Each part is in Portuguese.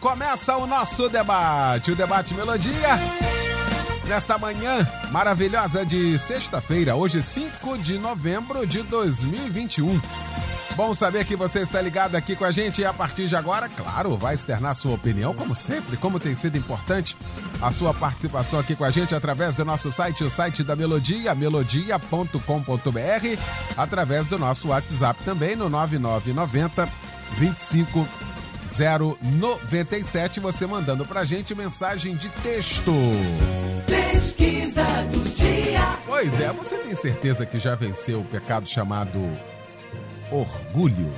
começa o nosso debate. O debate Melodia. Nesta manhã maravilhosa de sexta-feira, hoje 5 de novembro de 2021. Bom saber que você está ligado aqui com a gente e a partir de agora, claro, vai externar sua opinião, como sempre, como tem sido importante a sua participação aqui com a gente através do nosso site, o site da Melodia, melodia.com.br, através do nosso WhatsApp também no 9990 25 097, você mandando pra gente mensagem de texto. Pesquisa do dia. Pois é, você tem certeza que já venceu o pecado chamado orgulho?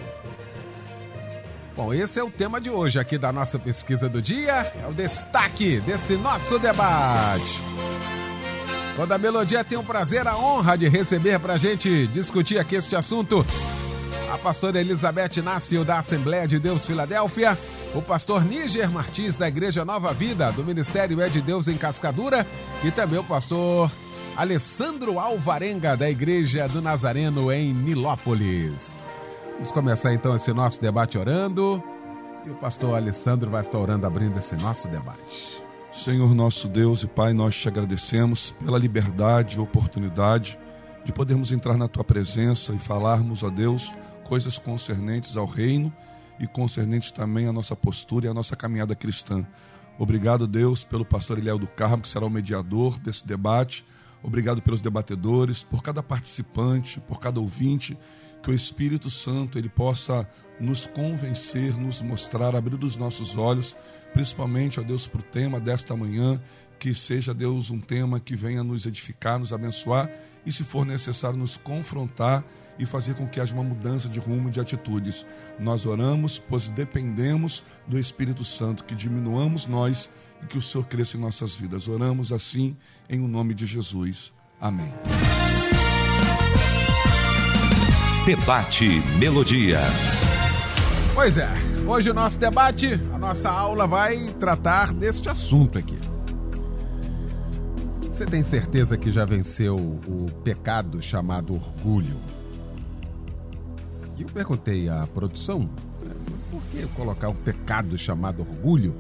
Bom, esse é o tema de hoje aqui da nossa pesquisa do dia, é o destaque desse nosso debate. Toda a melodia tem o prazer, a honra de receber pra gente discutir aqui este assunto a pastora Elizabeth Inácio da Assembleia de Deus Filadélfia, o pastor Níger Martins da Igreja Nova Vida, do Ministério É de Deus em Cascadura, e também o pastor Alessandro Alvarenga da Igreja do Nazareno em Nilópolis. Vamos começar então esse nosso debate orando. E o pastor Alessandro vai estar orando abrindo esse nosso debate. Senhor nosso Deus e Pai, nós te agradecemos pela liberdade e oportunidade de podermos entrar na tua presença e falarmos, ó Deus, coisas concernentes ao reino e concernentes também à nossa postura e à nossa caminhada cristã. Obrigado, Deus, pelo pastor Eliel do Carmo, que será o mediador desse debate. Obrigado pelos debatedores, por cada participante, por cada ouvinte, que o Espírito Santo ele possa nos convencer, nos mostrar, abrir os nossos olhos, principalmente, ó Deus, para o tema desta manhã, que seja, Deus, um tema que venha nos edificar, nos abençoar e, se for necessário, nos confrontar e fazer com que haja uma mudança de rumo, de atitudes. Nós oramos, pois dependemos do Espírito Santo, que diminuamos nós e que o Senhor cresça em nossas vidas. Oramos assim em o nome de Jesus. Amém. Debate Melodia. Pois é, hoje o nosso debate, a nossa aula vai tratar deste assunto aqui. Você tem certeza que já venceu o pecado chamado orgulho? E eu perguntei à produção, né, por que colocar um pecado chamado orgulho?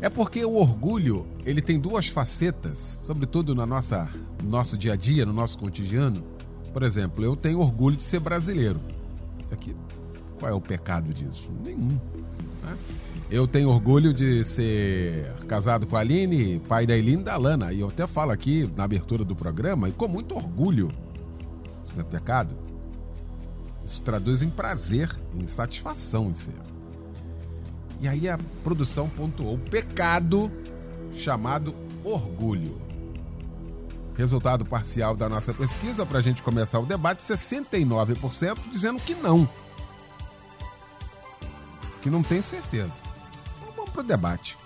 É porque o orgulho, ele tem duas facetas, sobretudo no nossa, no nosso dia a dia, no nosso cotidiano. Por exemplo, eu tenho orgulho de ser brasileiro. Aqui, qual é o pecado disso? Nenhum. Né? Eu tenho orgulho de ser casado com a Aline, pai da Eline e da Lana. E eu até falo aqui na abertura do programa, e com muito orgulho. Isso não é pecado? Isso traduz em prazer, em satisfação em ser. E aí a produção pontuou o pecado chamado orgulho. Resultado parcial da nossa pesquisa, para a gente começar o debate: 69% dizendo que não. Que não tem certeza. Para o debate.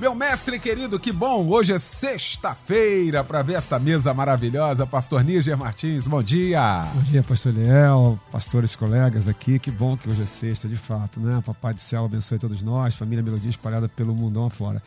Meu mestre querido, que bom! Hoje é sexta-feira para ver esta mesa maravilhosa. Pastor Níger Martins, bom dia! Bom dia, pastor Liel, pastores, colegas aqui. Que bom que hoje é sexta, de fato, né? Papai do céu abençoe todos nós, família Melodia espalhada pelo mundão afora.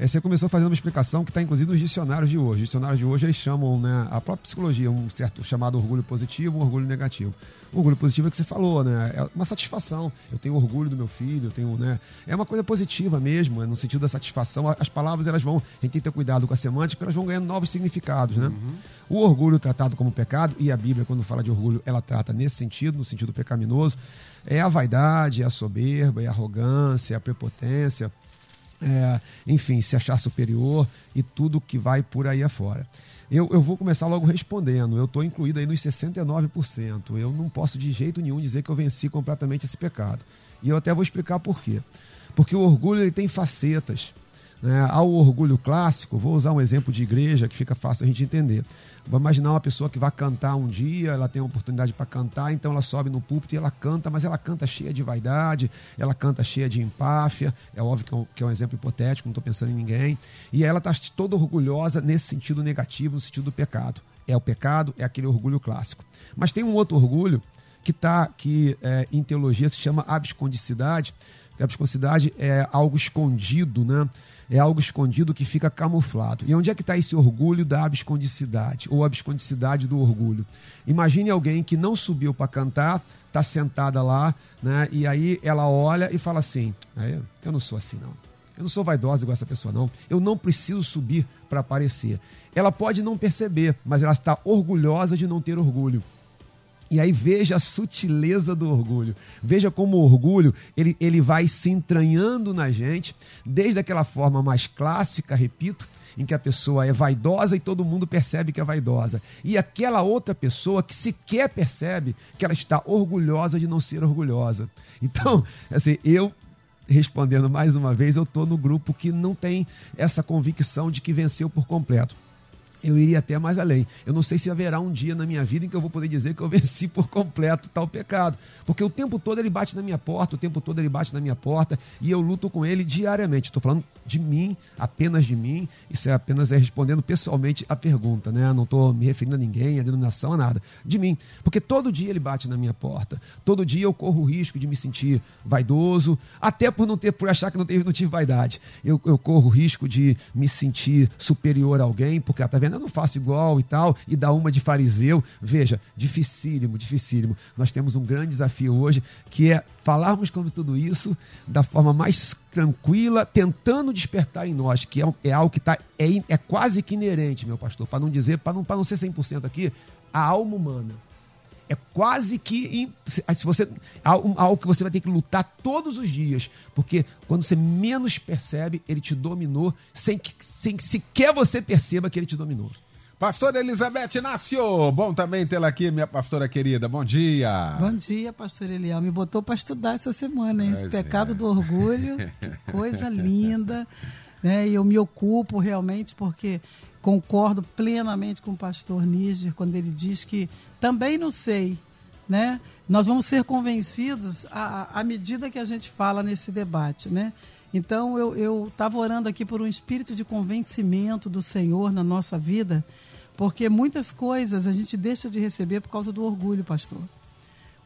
É, você começou fazendo uma explicação que está inclusive nos dicionários de hoje. Os dicionários de hoje eles chamam né, a própria psicologia, um certo chamado orgulho positivo, um orgulho negativo. O orgulho positivo é que você falou, né? É uma satisfação. Eu tenho orgulho do meu filho, eu tenho, né? É uma coisa positiva mesmo, é no sentido da satisfação. As palavras elas vão, a gente tem que ter cuidado com a semântica, elas vão ganhando novos significados, né? Uhum. O orgulho tratado como pecado, e a Bíblia, quando fala de orgulho, ela trata nesse sentido, no sentido pecaminoso, é a vaidade, é a soberba, é a arrogância, é a prepotência, é, enfim, se achar superior e tudo que vai por aí afora. Eu, eu vou começar logo respondendo. Eu estou incluído aí nos 69%. Eu não posso de jeito nenhum dizer que eu venci completamente esse pecado. E eu até vou explicar por quê. Porque o orgulho ele tem facetas. Né? Ao orgulho clássico, vou usar um exemplo de igreja que fica fácil a gente entender. Vamos imaginar uma pessoa que vai cantar um dia, ela tem a oportunidade para cantar, então ela sobe no púlpito e ela canta, mas ela canta cheia de vaidade, ela canta cheia de empáfia, é óbvio que é um, que é um exemplo hipotético, não estou pensando em ninguém, e ela está toda orgulhosa nesse sentido negativo, no sentido do pecado. É o pecado, é aquele orgulho clássico. Mas tem um outro orgulho que está, que é, em teologia se chama abscondicidade, a abscondicidade é algo escondido, né? é algo escondido que fica camuflado. E onde é que está esse orgulho da abscondicidade, ou abscondicidade do orgulho? Imagine alguém que não subiu para cantar, está sentada lá, né? e aí ela olha e fala assim: eu não sou assim, não. Eu não sou vaidosa igual essa pessoa, não. Eu não preciso subir para aparecer. Ela pode não perceber, mas ela está orgulhosa de não ter orgulho. E aí veja a sutileza do orgulho. Veja como o orgulho ele, ele vai se entranhando na gente, desde aquela forma mais clássica, repito, em que a pessoa é vaidosa e todo mundo percebe que é vaidosa. E aquela outra pessoa que sequer percebe que ela está orgulhosa de não ser orgulhosa. Então, assim, eu respondendo mais uma vez, eu estou no grupo que não tem essa convicção de que venceu por completo eu iria até mais além. Eu não sei se haverá um dia na minha vida em que eu vou poder dizer que eu venci por completo tal pecado. Porque o tempo todo ele bate na minha porta, o tempo todo ele bate na minha porta e eu luto com ele diariamente. Estou falando de mim, apenas de mim. Isso é apenas é respondendo pessoalmente a pergunta, né? Não estou me referindo a ninguém, a denominação, a nada. De mim. Porque todo dia ele bate na minha porta. Todo dia eu corro o risco de me sentir vaidoso, até por não ter, por achar que não, teve, não tive vaidade. Eu, eu corro o risco de me sentir superior a alguém, porque, tá vendo? Eu não faço igual e tal, e dá uma de fariseu. Veja, dificílimo, dificílimo. Nós temos um grande desafio hoje, que é falarmos sobre tudo isso da forma mais tranquila, tentando despertar em nós, que é, é algo que tá, é, é quase que inerente, meu pastor, para não dizer, para não, não ser 100% aqui, a alma humana é quase que se você algo que você vai ter que lutar todos os dias, porque quando você menos percebe, ele te dominou, sem que, sem que sequer você perceba que ele te dominou. Pastora Elizabeth Inácio, bom também tê-la aqui, minha pastora querida. Bom dia. Bom dia, pastor Eliel. Me botou para estudar essa semana, hein? Esse pois pecado é. do orgulho, que coisa linda. Né? E eu me ocupo realmente porque concordo plenamente com o pastor Níger quando ele diz que também não sei, né? Nós vamos ser convencidos à, à medida que a gente fala nesse debate, né? Então eu estava orando aqui por um espírito de convencimento do Senhor na nossa vida, porque muitas coisas a gente deixa de receber por causa do orgulho, pastor.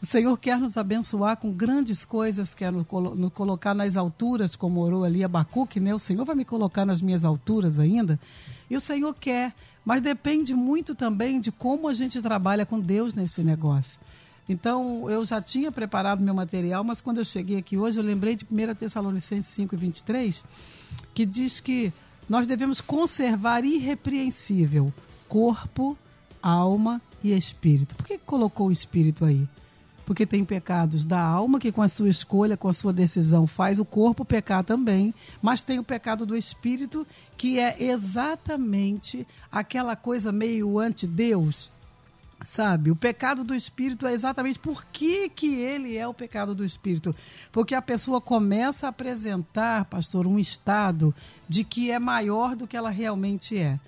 O Senhor quer nos abençoar com grandes coisas, quer nos, colocar nas alturas, como orou ali Abacuque, né? O Senhor vai me colocar nas minhas alturas ainda. E o Senhor quer, mas depende muito também de como a gente trabalha com Deus nesse negócio. Então, eu já tinha preparado meu material, mas quando eu cheguei aqui hoje, eu lembrei de 1 Tessalonicenses 5 e 23, que diz que nós devemos conservar irrepreensível corpo, alma e espírito. Por que colocou o espírito aí? Porque tem pecados da alma, que com a sua escolha, com a sua decisão, faz o corpo pecar também, mas tem o pecado do espírito, que é exatamente aquela coisa meio anti-Deus, sabe? O pecado do espírito é exatamente por que, que ele é o pecado do espírito. Porque a pessoa começa a apresentar, pastor, um estado de que é maior do que ela realmente é.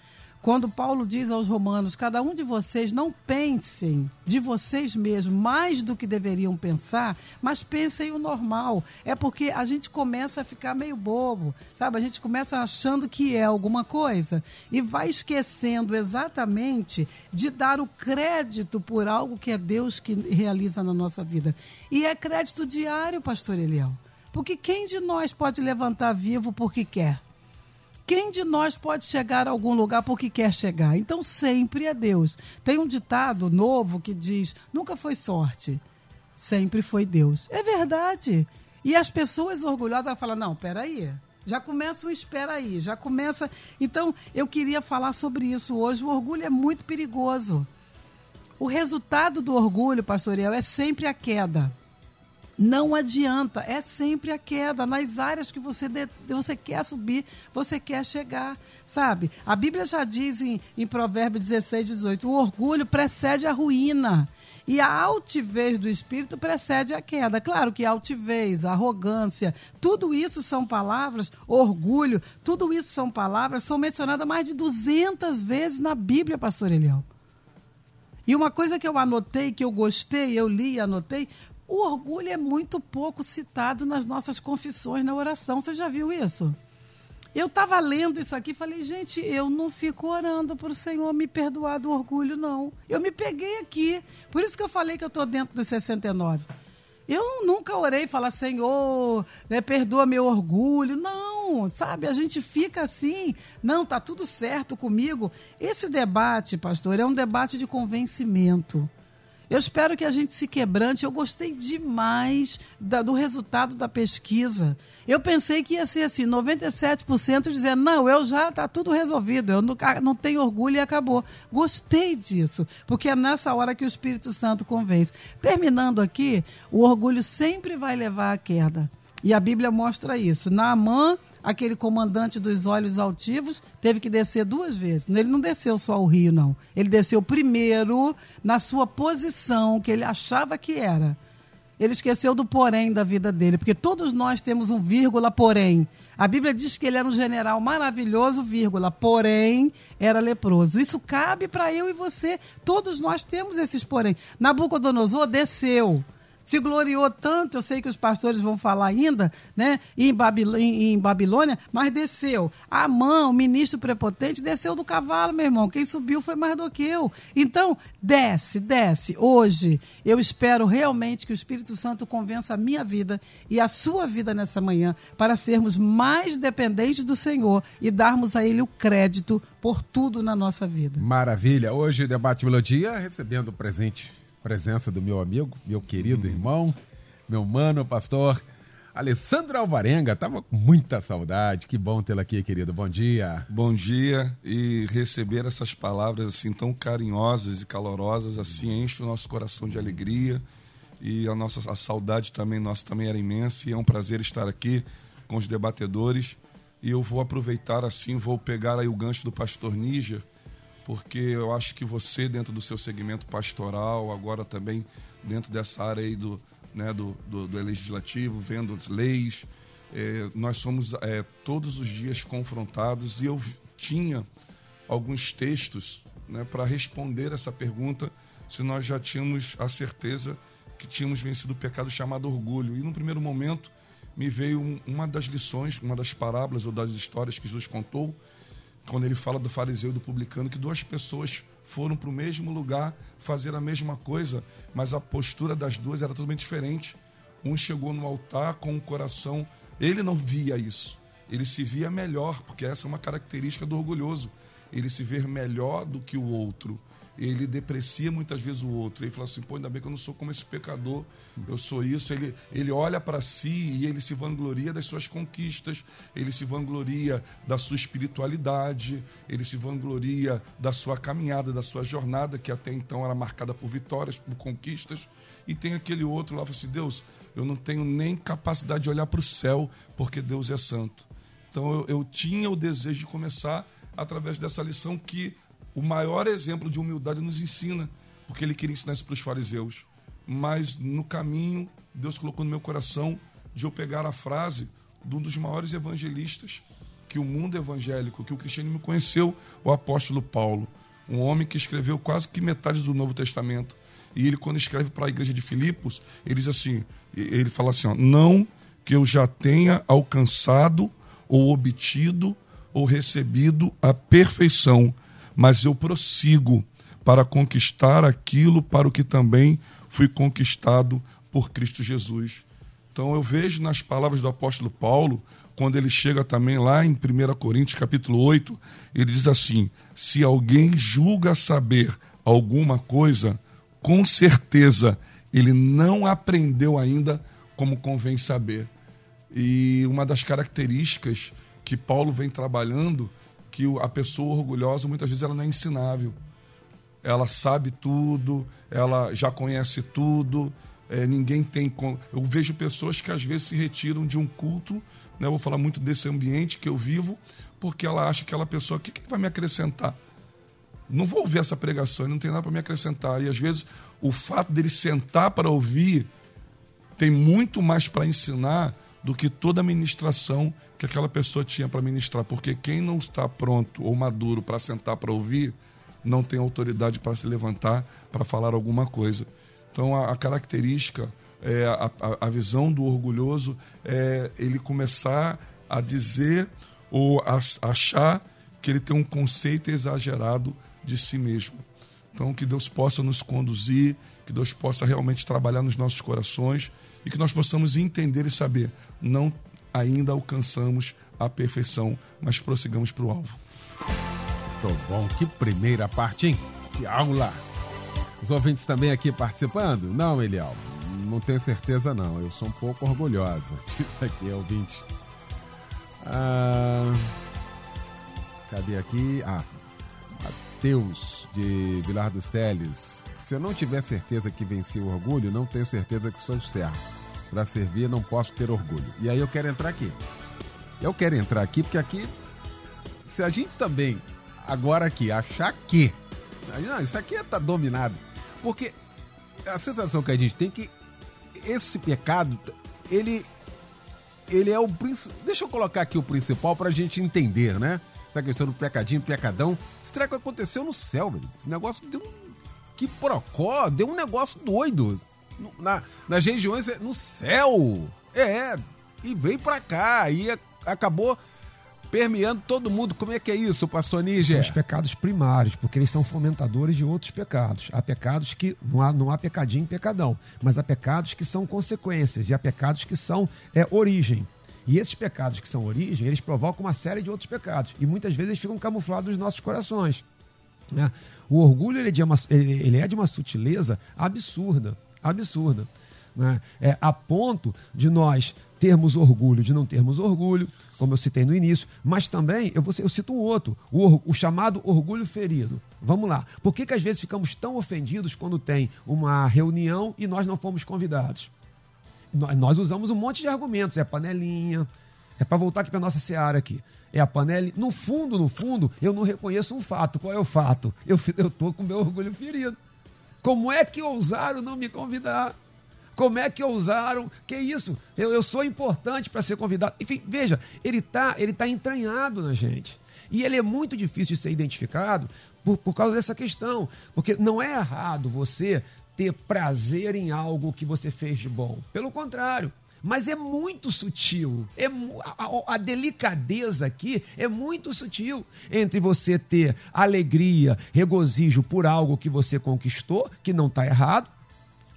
Quando Paulo diz aos romanos: cada um de vocês não pensem de vocês mesmos mais do que deveriam pensar, mas pensem o normal. É porque a gente começa a ficar meio bobo, sabe? A gente começa achando que é alguma coisa e vai esquecendo exatamente de dar o crédito por algo que é Deus que realiza na nossa vida. E é crédito diário, pastor Eliel. Porque quem de nós pode levantar vivo porque quer? Quem de nós pode chegar a algum lugar porque quer chegar? Então sempre é Deus. Tem um ditado novo que diz: nunca foi sorte, sempre foi Deus. É verdade. E as pessoas orgulhosas falam: não, peraí. Já começa um espera aí, já começa. Então, eu queria falar sobre isso hoje. O orgulho é muito perigoso. O resultado do orgulho, pastorial, é sempre a queda. Não adianta, é sempre a queda nas áreas que você, de, você quer subir, você quer chegar, sabe? A Bíblia já diz em, em Provérbios 16, 18: o orgulho precede a ruína E a altivez do espírito precede a queda. Claro que altivez, arrogância, tudo isso são palavras, orgulho, tudo isso são palavras, são mencionadas mais de 200 vezes na Bíblia, pastor Eliel. E uma coisa que eu anotei, que eu gostei, eu li e anotei, o orgulho é muito pouco citado nas nossas confissões na oração. Você já viu isso? Eu estava lendo isso aqui e falei, gente, eu não fico orando para o Senhor me perdoar do orgulho, não. Eu me peguei aqui. Por isso que eu falei que eu estou dentro dos 69. Eu nunca orei e falar, Senhor, né, perdoa meu orgulho. Não, sabe? A gente fica assim, não, tá tudo certo comigo. Esse debate, pastor, é um debate de convencimento. Eu espero que a gente se quebrante. Eu gostei demais da, do resultado da pesquisa. Eu pensei que ia ser assim, 97% dizendo, não, eu já está tudo resolvido, eu não, não tenho orgulho e acabou. Gostei disso, porque é nessa hora que o Espírito Santo convence. Terminando aqui, o orgulho sempre vai levar à queda. E a Bíblia mostra isso. Naamã aquele comandante dos olhos altivos teve que descer duas vezes. Ele não desceu só o rio, não. Ele desceu primeiro na sua posição que ele achava que era. Ele esqueceu do porém da vida dele, porque todos nós temos um vírgula porém. A Bíblia diz que ele era um general maravilhoso, vírgula, porém era leproso. Isso cabe para eu e você. Todos nós temos esses porém. Nabucodonosor desceu se gloriou tanto, eu sei que os pastores vão falar ainda, né, em, Babilônia, em Babilônia mas desceu. Amã, o ministro prepotente, desceu do cavalo, meu irmão. Quem subiu foi mais do que eu. Então, desce, desce. Hoje, eu espero realmente que o Espírito Santo convença a minha vida e a sua vida nessa manhã para sermos mais dependentes do Senhor e darmos a Ele o crédito por tudo na nossa vida. Maravilha. Hoje, debate melodia, recebendo o presente presença do meu amigo, meu querido irmão, meu mano, pastor Alessandro Alvarenga. Tava com muita saudade. Que bom tê-lo aqui, querido. Bom dia. Bom dia e receber essas palavras assim tão carinhosas e calorosas assim enche o nosso coração de alegria e a nossa a saudade também nossa também era imensa e é um prazer estar aqui com os debatedores e eu vou aproveitar assim, vou pegar aí o gancho do pastor Níger porque eu acho que você, dentro do seu segmento pastoral, agora também dentro dessa área aí do, né, do, do, do legislativo, vendo leis, é, nós somos é, todos os dias confrontados e eu tinha alguns textos né, para responder essa pergunta se nós já tínhamos a certeza que tínhamos vencido o pecado chamado orgulho. E no primeiro momento me veio um, uma das lições, uma das parábolas ou das histórias que Jesus contou, quando ele fala do fariseu e do publicano, que duas pessoas foram para o mesmo lugar fazer a mesma coisa, mas a postura das duas era totalmente diferente. Um chegou no altar com o coração, ele não via isso, ele se via melhor, porque essa é uma característica do orgulhoso, ele se ver melhor do que o outro ele deprecia muitas vezes o outro. Ele fala assim: pô, ainda bem que eu não sou como esse pecador, eu sou isso. Ele, ele olha para si e ele se vangloria das suas conquistas, ele se vangloria da sua espiritualidade, ele se vangloria da sua caminhada, da sua jornada, que até então era marcada por vitórias, por conquistas. E tem aquele outro lá, fala assim: Deus, eu não tenho nem capacidade de olhar para o céu, porque Deus é santo. Então eu, eu tinha o desejo de começar através dessa lição que o maior exemplo de humildade nos ensina, porque ele queria ensinar isso para os fariseus. Mas no caminho, Deus colocou no meu coração de eu pegar a frase de um dos maiores evangelistas que o mundo evangélico, que o cristianismo conheceu, o apóstolo Paulo, um homem que escreveu quase que metade do Novo Testamento. E ele, quando escreve para a igreja de Filipos, ele diz assim: ele fala assim, ó, não que eu já tenha alcançado ou obtido ou recebido a perfeição, mas eu prossigo para conquistar aquilo para o que também fui conquistado por Cristo Jesus. Então eu vejo nas palavras do apóstolo Paulo, quando ele chega também lá em 1 Coríntios capítulo 8, ele diz assim: se alguém julga saber alguma coisa, com certeza ele não aprendeu ainda como convém saber. E uma das características que Paulo vem trabalhando que a pessoa orgulhosa muitas vezes ela não é ensinável. Ela sabe tudo, ela já conhece tudo, é, ninguém tem. Eu vejo pessoas que às vezes se retiram de um culto, né? eu vou falar muito desse ambiente que eu vivo, porque ela acha que aquela pessoa, o que, que vai me acrescentar? não vou ouvir essa pregação, não tem nada para me acrescentar. E às vezes o fato dele sentar para ouvir tem muito mais para ensinar do que toda a ministração que aquela pessoa tinha para ministrar. Porque quem não está pronto ou maduro para sentar para ouvir, não tem autoridade para se levantar para falar alguma coisa. Então a, a característica, é, a, a, visão do orgulhoso é ele começar a dizer ou a, achar que ele tem um conceito exagerado de si mesmo. Então, que Deus possa nos conduzir, que Deus possa realmente trabalhar nos nossos corações e que nós possamos entender e saber, não ainda alcançamos a perfeição, mas prossigamos para o alvo. Muito bom, que primeira parte, hein? Que aula! Os ouvintes também aqui participando? Não, Eliel, não tenho certeza não. Eu sou um pouco orgulhosa aqui, ouvinte. Ah, cadê aqui? Ah, Mateus, de Vilar dos Teles. Se eu não tiver certeza que venci o orgulho, não tenho certeza que sou certo. Para servir, não posso ter orgulho. E aí eu quero entrar aqui. Eu quero entrar aqui porque aqui, se a gente também, agora aqui, achar que. Não, isso aqui está dominado. Porque a sensação que a gente tem é que esse pecado, ele. Ele é o principal. Deixa eu colocar aqui o principal para a gente entender, né? essa questão do pecadinho, pecadão. Esse treco aconteceu no céu, velho. Esse negócio deu um. Que procó, deu um negócio doido. Na, nas regiões, no céu. É, e veio pra cá. E acabou permeando todo mundo. Como é que é isso, pastor Níger? São os pecados primários, porque eles são fomentadores de outros pecados. Há pecados que não há, não há pecadinho e pecadão, mas há pecados que são consequências e há pecados que são é, origem. E esses pecados que são origem, eles provocam uma série de outros pecados. E muitas vezes eles ficam camuflados nos nossos corações. Né? O orgulho ele é, de uma, ele é de uma sutileza absurda. Absurda. Né? É, a ponto de nós termos orgulho, de não termos orgulho, como eu citei no início, mas também, eu, vou, eu cito um outro, o, o, chamado orgulho ferido. Vamos lá. Por que, que às vezes ficamos tão ofendidos quando tem uma reunião e nós não fomos convidados? nós usamos um monte de argumentos. É panelinha. É para voltar aqui para nossa seara aqui. É a panela. No fundo, no fundo, eu não reconheço um fato. Qual é o fato? Eu estou com meu orgulho ferido. Como é que ousaram não me convidar? Como é que ousaram? Que isso? Eu, eu sou importante para ser convidado. Enfim, veja, ele está ele tá entranhado na gente. E ele é muito difícil de ser identificado por, por causa dessa questão. Porque não é errado você ter prazer em algo que você fez de bom. Pelo contrário. Mas é muito sutil. É, a, a, delicadeza aqui é muito sutil entre você ter alegria, regozijo por algo que você conquistou, que não está errado,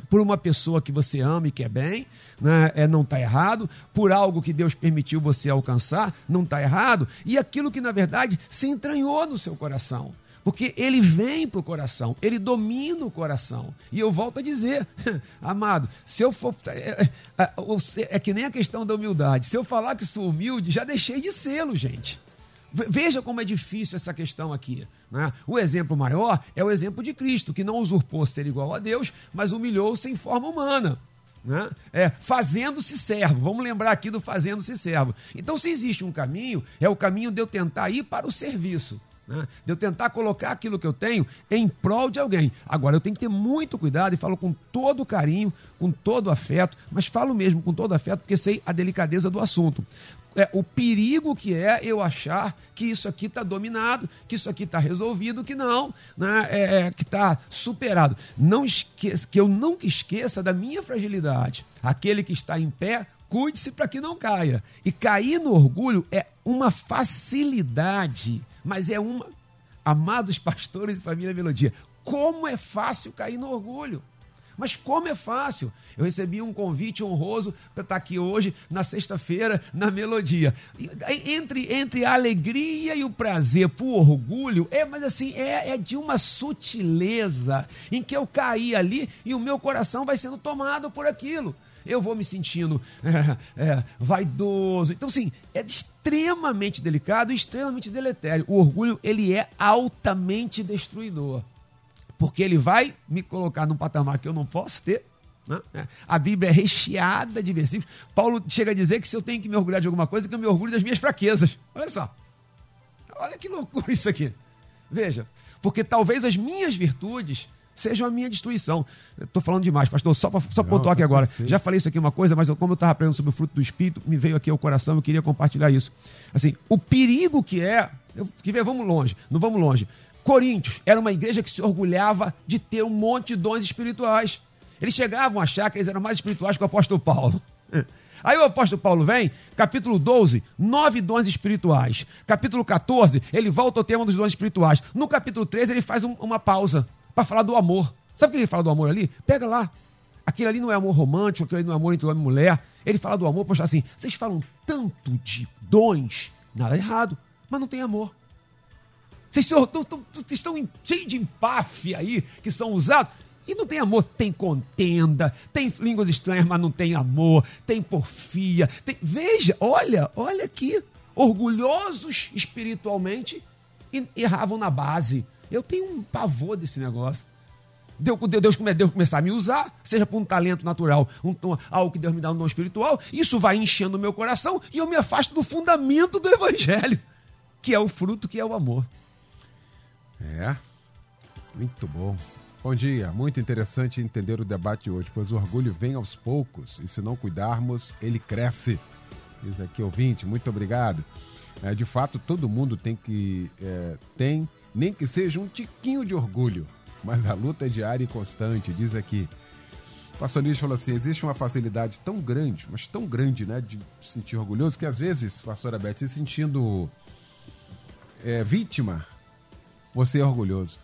por uma pessoa que você ama e quer bem, né? é, não está errado, por algo que Deus permitiu você alcançar, não está errado, e aquilo que na verdade se entranhou no seu coração. Porque ele vem para o coração, ele domina o coração. E eu volto a dizer, amado, se eu for. É, é, é, é, que nem a questão da humildade. Se eu falar que sou humilde, já deixei de sê-lo, gente. Veja como é difícil essa questão aqui. Né? O exemplo maior é o exemplo de Cristo, que não usurpou ser igual a Deus, mas humilhou-se em forma humana. Né? É, fazendo-se servo. Vamos lembrar aqui do fazendo-se servo. Então, se existe um caminho, é o caminho de eu tentar ir para o serviço né? de eu tentar colocar aquilo que eu tenho em prol de alguém. Agora, eu tenho que ter muito cuidado e falo com todo carinho, com todo afeto, mas falo mesmo com todo afeto porque sei a delicadeza do assunto. É, o perigo que é eu achar que isso aqui está dominado, que isso aqui está resolvido, que não, né? É, é que está superado. Não esqueça, que eu nunca esqueça da minha fragilidade. Aquele que está em pé, cuide-se para que não caia. E cair no orgulho é uma facilidade mas é uma. Amados pastores e família Melodia, como é fácil cair no orgulho. Mas como é fácil. Eu recebi um convite honroso para estar aqui hoje, na sexta-feira, na Melodia. Entre, entre a alegria e o prazer por orgulho, é, mas assim, é, é de uma sutileza em que eu caí ali e o meu coração vai sendo tomado por aquilo eu vou me sentindo é, é, vaidoso. Então, sim, é extremamente delicado e extremamente deletério. O orgulho, ele é altamente destruidor. Porque ele vai me colocar num patamar que eu não posso ter. Né? É, a Bíblia é recheada de versículos. Paulo chega a dizer que se eu tenho que me orgulhar de alguma coisa, que eu me orgulho das minhas fraquezas. Olha só. Olha que loucura isso aqui. Veja, porque talvez as minhas virtudes sejam a minha destruição. Estou falando demais, pastor, só para só pontuar aqui tá agora. Perfeito. Já falei isso aqui uma coisa, mas eu, como eu estava aprendendo sobre o fruto do Espírito, me veio aqui ao coração, eu queria compartilhar isso. Assim, o perigo que é, eu, que vê, vamos longe, não vamos longe. Coríntios era uma igreja que se orgulhava de ter um monte de dons espirituais. Eles chegavam a achar que eles eram mais espirituais que o apóstolo Paulo. Aí o apóstolo Paulo vem, capítulo 12, nove dons espirituais. Capítulo 14, ele volta ao tema dos dons espirituais. No capítulo 13, ele faz um, uma pausa para falar do amor. Sabe o que ele fala do amor ali? Pega lá. Aquilo ali não é amor romântico, aquilo ali não é amor entre homem e mulher. Ele fala do amor, poxa, assim, vocês falam tanto de dons, nada errado, mas não tem amor. Vocês estão, estão, estão cheios de empáfia aí, que são usados. E não tem amor, tem contenda, tem línguas estranhas, mas não tem amor, tem porfia. Tem... Veja, olha, olha aqui. Orgulhosos espiritualmente erravam na base. Eu tenho um pavor desse negócio. Deus, Deus, Deus começar a me usar, seja por um talento natural, um, algo que Deus me dá um dom espiritual, isso vai enchendo o meu coração e eu me afasto do fundamento do Evangelho, que é o fruto, que é o amor. É, muito bom. Bom dia, muito interessante entender o debate de hoje, pois o orgulho vem aos poucos e se não cuidarmos, ele cresce. Diz aqui ouvinte, muito obrigado. É, de fato, todo mundo tem que é, tem nem que seja um tiquinho de orgulho, mas a luta é diária e constante, diz aqui. O pastor Luiz falou assim: existe uma facilidade tão grande, mas tão grande, né, de se sentir orgulhoso, que às vezes, pastora Beth, se sentindo é, vítima, você é orgulhoso.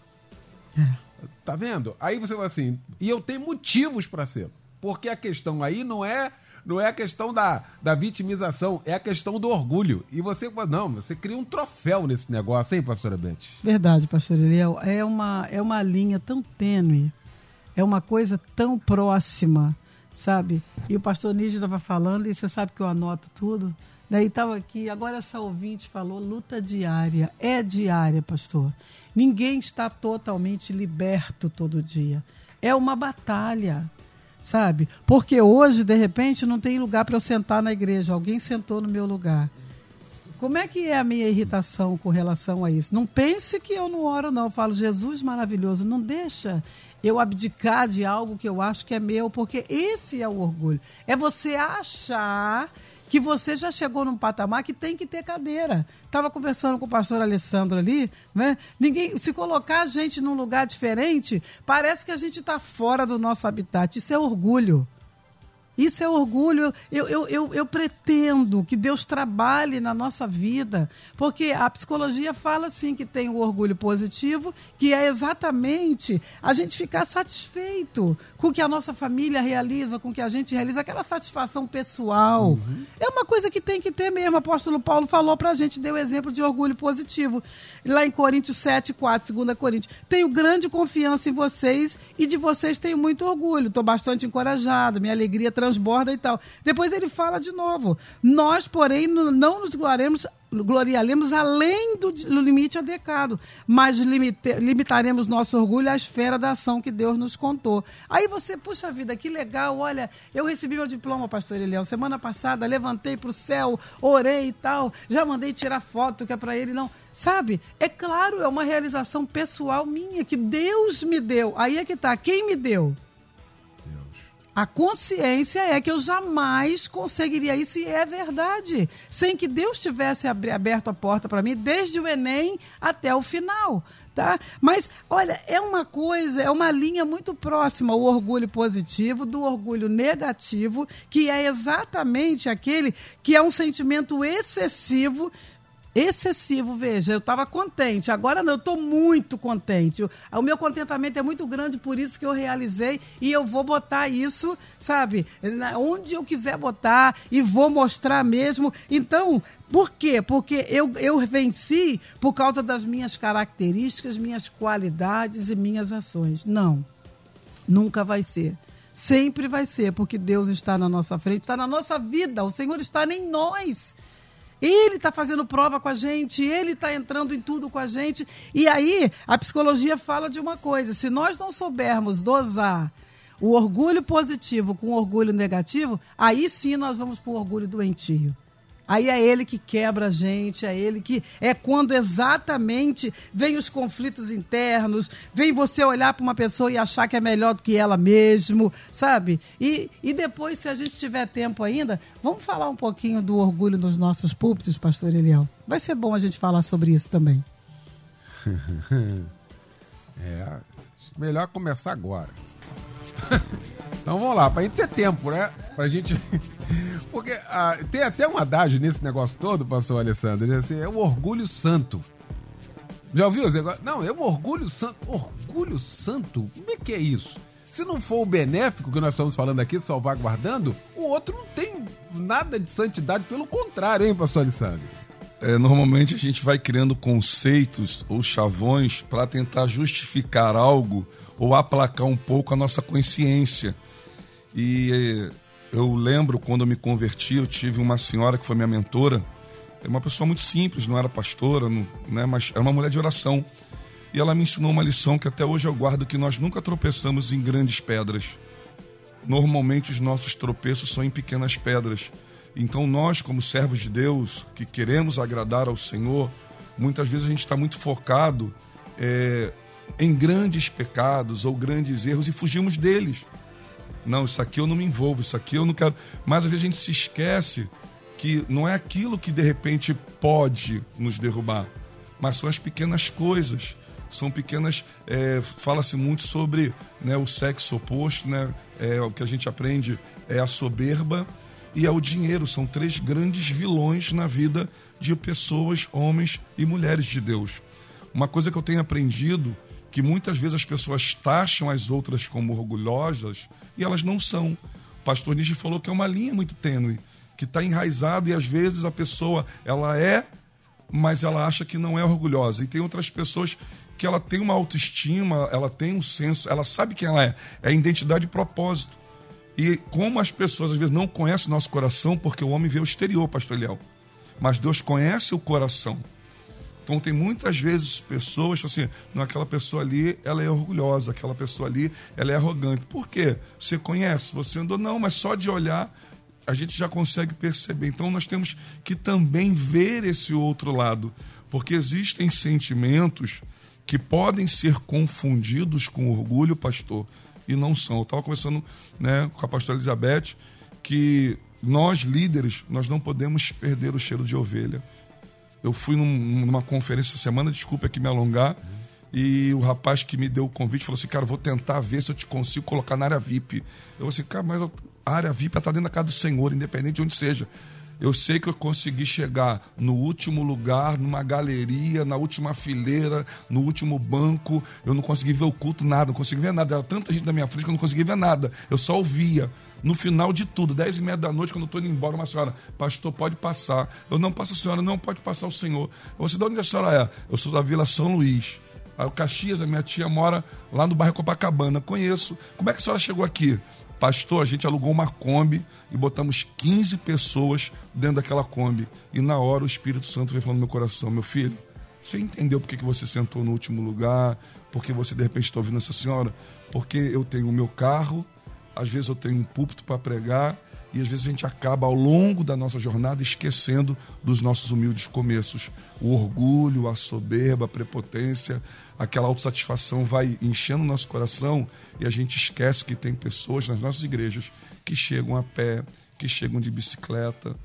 É. Tá vendo? Aí você fala assim, e eu tenho motivos para ser. Porque a questão aí não é não é a questão da, da vitimização, é a questão do orgulho. E você, não, você cria um troféu nesse negócio, hein, pastora Beth? Verdade, pastor Eliel. É uma, é uma linha tão tênue, é uma coisa tão próxima, sabe? E o pastor Nígia estava falando, e você sabe que eu anoto tudo. Daí estava aqui, agora essa ouvinte falou, luta diária. É diária, pastor. Ninguém está totalmente liberto todo dia. É uma batalha sabe? Porque hoje, de repente, não tem lugar para eu sentar na igreja, alguém sentou no meu lugar. Como é que é a minha irritação com relação a isso? Não pense que eu não oro, não. Eu falo, Jesus maravilhoso, não deixa eu abdicar de algo que eu acho que é meu, porque esse é o orgulho. É você achar que você já chegou num patamar que tem que ter cadeira. Estava conversando com o pastor Alessandro ali, né? Ninguém, se colocar a gente num lugar diferente, parece que a gente está fora do nosso habitat. Isso é orgulho. Isso é orgulho. Eu, eu, eu, eu, pretendo que Deus trabalhe na nossa vida, porque a psicologia fala assim que tem o orgulho positivo, que é exatamente a gente ficar satisfeito com o que a nossa família realiza, com o que a gente realiza, aquela satisfação pessoal. Uhum. É uma coisa que tem que ter mesmo. O apóstolo Paulo falou para a gente, deu exemplo de orgulho positivo. Lá em Coríntios 7, 4, 2 Coríntios. Tenho grande confiança em vocês e de vocês tenho muito orgulho. Estou bastante encorajado, minha alegria transborda e tal. Depois ele fala de novo. Nós, porém, não nos gloriaremos gloriaremos além do, limite adequado, mas limite, limitaremos nosso orgulho à esfera da ação que Deus nos contou. Aí você, puxa vida, que legal, olha, eu recebi meu diploma, pastor Eliel, semana passada, levantei para o céu, orei e tal, já mandei tirar foto que é para ele, não. Sabe? É claro, é uma realização pessoal minha, que Deus me deu. Aí é que tá, quem me deu? A consciência é que eu jamais conseguiria isso, e é verdade. Sem que Deus tivesse aberto a porta para mim, desde o Enem até o final. Tá? Mas, olha, é uma coisa, é uma linha muito próxima o orgulho positivo do orgulho negativo, que é exatamente aquele que é um sentimento excessivo excessivo, veja, eu estava contente, agora não, eu estou muito contente. O, meu contentamento é muito grande, por isso que eu realizei e eu vou botar isso, sabe, onde eu quiser botar e vou mostrar mesmo. Então, por quê? Porque eu, eu venci por causa das minhas características, minhas qualidades e minhas ações. Não, nunca vai ser. Sempre vai ser, porque Deus está na nossa frente, está na nossa vida, o Senhor está em nós. Ele está fazendo prova com a gente, ele está entrando em tudo com a gente. E aí, a psicologia fala de uma coisa: se nós não soubermos dosar o orgulho positivo com o orgulho negativo, aí sim nós vamos para o orgulho doentio. Aí é ele que quebra a gente, é ele que. É quando exatamente vem os conflitos internos, vem você olhar para uma pessoa e achar que é melhor do que ela mesmo, sabe? E, e depois, se a gente tiver tempo ainda, vamos falar um pouquinho do orgulho nos nossos púlpitos, pastor Eliel. Vai ser bom a gente falar sobre isso também. é, melhor começar agora. Então vamos lá, para gente ter tempo, né? Pra gente. Porque ah, tem até um adágio nesse negócio todo, pastor Alessandro. Assim, é o orgulho santo. Já ouviu esse negócio? Não, é o orgulho santo. Orgulho santo? Como é que é isso? Se não for o benéfico que nós estamos falando aqui, salvaguardando, o outro não tem nada de santidade, pelo contrário, hein, pastor Alessandro? É, normalmente a gente vai criando conceitos ou chavões para tentar justificar algo ou aplacar um pouco a nossa consciência. E eu lembro quando eu me converti, eu tive uma senhora que foi minha mentora, é uma pessoa muito simples, não era pastora, não, né, mas era uma mulher de oração. E ela me ensinou uma lição que até hoje eu guardo, que nós nunca tropeçamos em grandes pedras. Normalmente os nossos tropeços são em pequenas pedras. Então nós, como servos de Deus, que queremos agradar ao Senhor, muitas vezes a gente está muito focado é, em grandes pecados ou grandes erros e fugimos deles. Não, isso aqui eu não me envolvo, isso aqui eu não quero. Mas às vezes a gente se esquece que não é aquilo que de repente pode nos derrubar, mas são as pequenas coisas. São pequenas. É, Fala-se muito sobre né, o sexo oposto, né? É, o que a gente aprende é a soberba e é o dinheiro. São três grandes vilões na vida de pessoas, homens e mulheres de Deus. Uma coisa que eu tenho aprendido que muitas vezes as pessoas taxam as outras como orgulhosas e elas não são. O pastor Nietzsche falou que é uma linha muito tênue, que está enraizado e às vezes a pessoa ela é, mas ela acha que não é orgulhosa. E tem outras pessoas que ela tem uma autoestima, ela tem um senso, ela sabe quem ela é, é identidade e propósito. E como as pessoas às vezes não conhecem nosso coração, porque o homem vê o exterior, pastor Eliel, mas Deus conhece o coração. Então tem muitas vezes pessoas assim, não, aquela pessoa ali, ela é orgulhosa, aquela pessoa ali, ela é arrogante. Por quê? Você conhece, você andou, não, mas só de olhar a gente já consegue perceber. Então nós temos que também ver esse outro lado, porque existem sentimentos que podem ser confundidos com orgulho, pastor, e não são. Eu estava conversando né, com a pastora Elizabeth que nós líderes, nós não podemos perder o cheiro de ovelha. Eu fui num, numa conferência semana, desculpa aqui me alongar, e o rapaz que me deu o convite falou assim: Cara, vou tentar ver se eu te consigo colocar na área VIP. Eu falei assim: Cara, mas a área VIP está dentro da casa do Senhor, independente de onde seja. Eu sei que eu consegui chegar no último lugar, numa galeria, na última fileira, no último banco. Eu não consegui ver o culto, nada, não consegui ver nada. Era tanta gente na minha frente que eu não consegui ver nada. Eu só ouvia. No final de tudo, dez e meia da noite, quando eu estou indo embora, uma senhora, pastor, pode passar. Eu não passo a senhora, não pode passar o senhor. Você, de onde a senhora é? Eu sou da Vila São Luís. O Caxias, a minha tia mora lá no bairro Copacabana. Conheço. Como é que a senhora chegou aqui? Pastor, a gente alugou uma Kombi e botamos 15 pessoas dentro daquela Kombi. E na hora o Espírito Santo veio falando no meu coração: meu filho, você entendeu por que você sentou no último lugar? Porque você de repente está ouvindo essa senhora? Porque eu tenho o meu carro, às vezes eu tenho um púlpito para pregar e às vezes a gente acaba ao longo da nossa jornada esquecendo dos nossos humildes começos. O orgulho, a soberba, a prepotência, aquela autossatisfação vai enchendo o nosso coração e a gente esquece que tem pessoas nas nossas igrejas que chegam a pé, que chegam de bicicleta,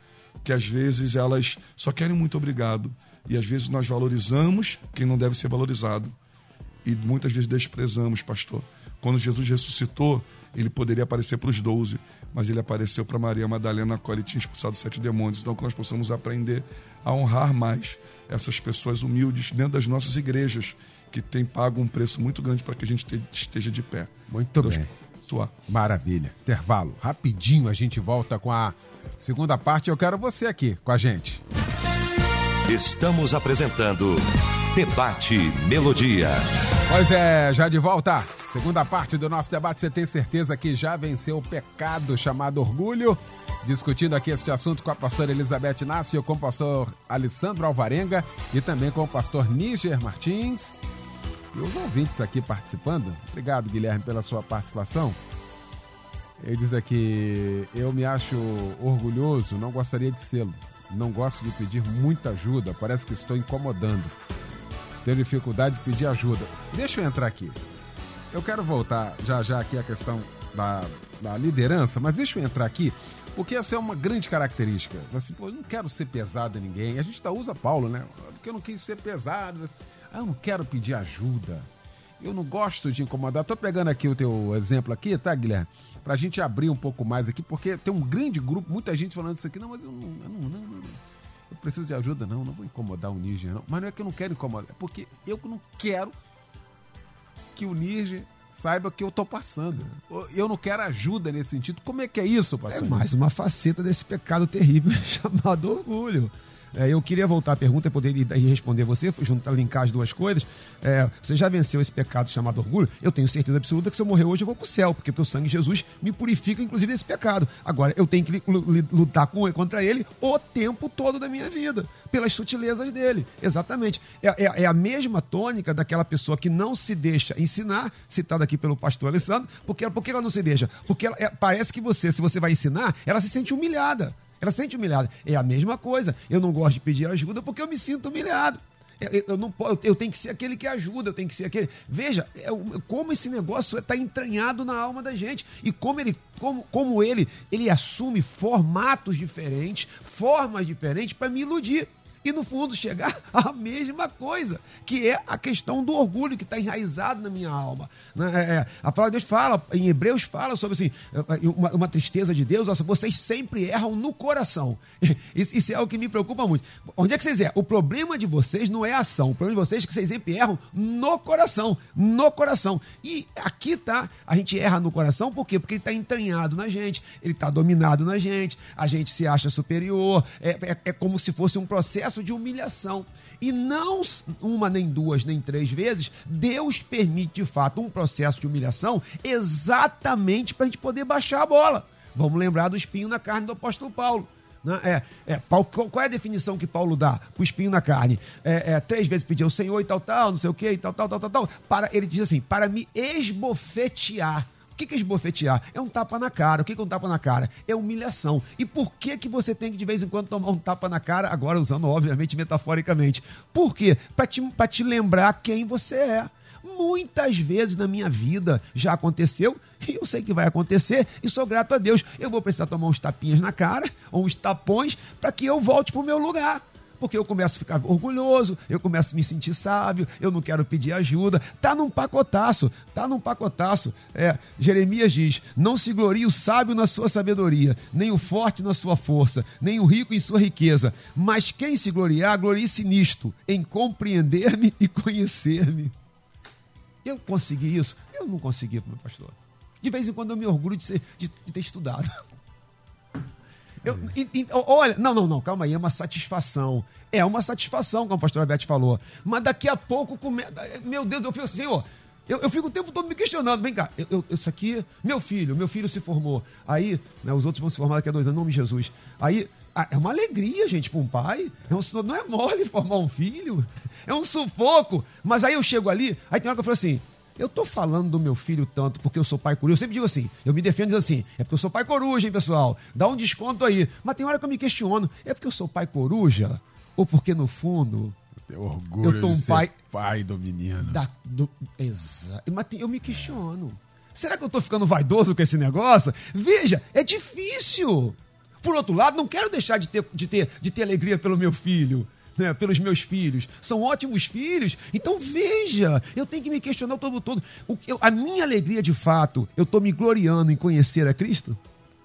que às vezes elas só querem muito obrigado. E às vezes nós valorizamos quem não deve ser valorizado. E muitas vezes desprezamos, pastor. Quando Jesus ressuscitou, ele poderia aparecer para os doze, mas ele apareceu para Maria Madalena, a qual ele tinha expulsado sete demônios. Então, que nós possamos aprender a honrar mais essas pessoas humildes dentro das nossas igrejas, que têm pago um preço muito grande para que a gente esteja de pé. Muito Deus bem. Sua. Maravilha. Intervalo. Rapidinho a gente volta com a segunda parte. Eu quero você aqui com a gente. Estamos apresentando Debate Melodia. Pois é, já de volta. Segunda parte do nosso debate. Você tem certeza que já venceu o pecado chamado orgulho? Discutindo aqui este assunto com a pastora Elizabeth Nácio, com o pastor Alessandro Alvarenga e também com o pastor Níger Martins e os ouvintes aqui participando. Obrigado, Guilherme, pela sua participação. Ele diz aqui: Eu me acho orgulhoso, não gostaria de sê-lo. Não gosto de pedir muita ajuda, parece que estou incomodando. Tenho dificuldade de pedir ajuda. Deixa eu entrar aqui. Eu quero voltar já já aqui a questão da, da liderança, mas deixa eu entrar aqui, porque essa é uma grande característica. Assim, pô, eu não quero ser pesado em ninguém. A gente tá, usa Paulo, né? Porque eu não quis ser pesado. Ah, eu não quero pedir ajuda. Eu não gosto de incomodar. Tô pegando aqui o teu exemplo aqui, tá, Guilherme? Pra gente abrir um pouco mais aqui, porque tem um grande grupo, muita gente falando isso aqui. Não, mas eu não, eu não, não, não. Eu preciso de ajuda, não. Não vou incomodar o Níger, não. Mas não é que eu não quero incomodar, é porque eu não quero que o Níger saiba que eu tô passando. Eu não quero ajuda nesse sentido. Como é que é isso, pastor? É mais uma faceta desse pecado terrível chamado orgulho. É, eu queria voltar à pergunta e poder responder você, juntar, linkar as duas coisas. É, você já venceu esse pecado chamado orgulho? Eu tenho certeza absoluta que se eu morrer hoje eu vou para o céu, porque, o sangue de Jesus me purifica, inclusive, desse pecado. Agora, eu tenho que lutar contra ele o tempo todo da minha vida, pelas sutilezas dele. Exatamente. É, é, é a mesma tônica daquela pessoa que não se deixa ensinar, citada aqui pelo pastor Alessandro, porque, porque ela não se deixa? Porque ela, é, parece que você, se você vai ensinar, ela se sente humilhada. Ela se sente humilhada. É a mesma coisa. Eu não gosto de pedir ajuda porque eu me sinto humilhado. Eu, eu, não eu tenho que ser aquele que ajuda, eu tenho que ser aquele. Veja, é, como esse negócio está entranhado na alma da gente. E como ele, como, como ele, ele assume formatos diferentes, formas diferentes para me iludir e no fundo chegar à mesma coisa, que é a questão do orgulho que está enraizado na minha alma. Né? É, é, a palavra de Deus fala, em Hebreus fala sobre assim, é, uma, uma tristeza de Deus, nossa, vocês sempre erram no coração. Isso, isso, é algo que me preocupa muito. Onde é que vocês erram? O problema de vocês não é a ação, o problema de vocês é que vocês sempre erram no coração, no coração. E aqui tá, a gente erra no coração, por quê? Porque ele está entranhado na gente, ele está dominado na gente, a gente se acha superior, é, é, é como se fosse um processo processo de humilhação. E não uma, nem duas, nem três vezes, Deus permite de fato um processo de humilhação exatamente para a gente poder baixar a bola. Vamos lembrar do espinho na carne do apóstolo Paulo. Né? É, é, qual é a definição que Paulo dá para o espinho na carne? É, é, três vezes pediu ao Senhor e tal, tal, não sei o que, tal, tal, tal, tal, tal. Para, ele diz assim: para me esbofetear que, que é esbofetear? É um tapa na cara. O que, é um tapa na cara? É humilhação. E por que, que você tem que de vez em quando tomar um tapa na cara, agora usando, obviamente, metaforicamente? Por quê? Para te, te lembrar quem você é. Muitas vezes na minha vida já aconteceu e eu sei que vai acontecer e sou grato a Deus. Eu vou precisar tomar uns tapinhas na cara ou uns tapões para que eu volte para o meu lugar porque eu começo a ficar orgulhoso, eu começo a me sentir sábio, eu não quero pedir ajuda. Tá num pacotaço, tá num pacotaço. É, Jeremias diz: Não se glorie o sábio na sua sabedoria, nem o forte na sua força, nem o rico em sua riqueza. Mas quem se gloriar, glorie-se nisto, em compreender-me e conhecer-me. Eu consegui isso? Eu não consegui, meu pastor. De vez em quando eu me orgulho de, ser, de, de ter estudado. Eu, e, e, olha, não, não, não, calma aí, é uma satisfação. É uma satisfação, como a pastora Beth falou. Mas daqui a pouco, come... meu Deus, eu fico assim, ó. Eu, eu, fico o tempo todo me questionando. Vem cá, eu, eu, isso aqui, meu filho, meu filho se formou. Aí, né, os outros vão se formar daqui a dois anos, em nome de Jesus. Aí, é uma alegria, gente, para um pai. É um, não é mole formar um filho. É um sufoco. Mas aí eu chego ali, aí tem hora que eu falo assim: eu estou falando do meu filho tanto porque eu sou pai coruja. Eu sempre digo assim, eu me defendo assim, é porque eu sou pai coruja, hein, pessoal? Dá um desconto aí. Mas tem hora que eu me questiono, é porque eu sou pai coruja? Ou porque no fundo eu orgulho eu tô um pai, pai do menino. Da, do, exato. Mas eu me questiono. Será que eu estou ficando vaidoso com esse negócio? Veja, é difícil. Por outro lado, não quero deixar de ter, de ter, de ter alegria pelo meu filho né, pelos meus filhos. São ótimos filhos. Então veja, eu tenho que me questionar o tempo todo. O, eu, a minha alegria de fato, eu estou me gloriando em conhecer a Cristo?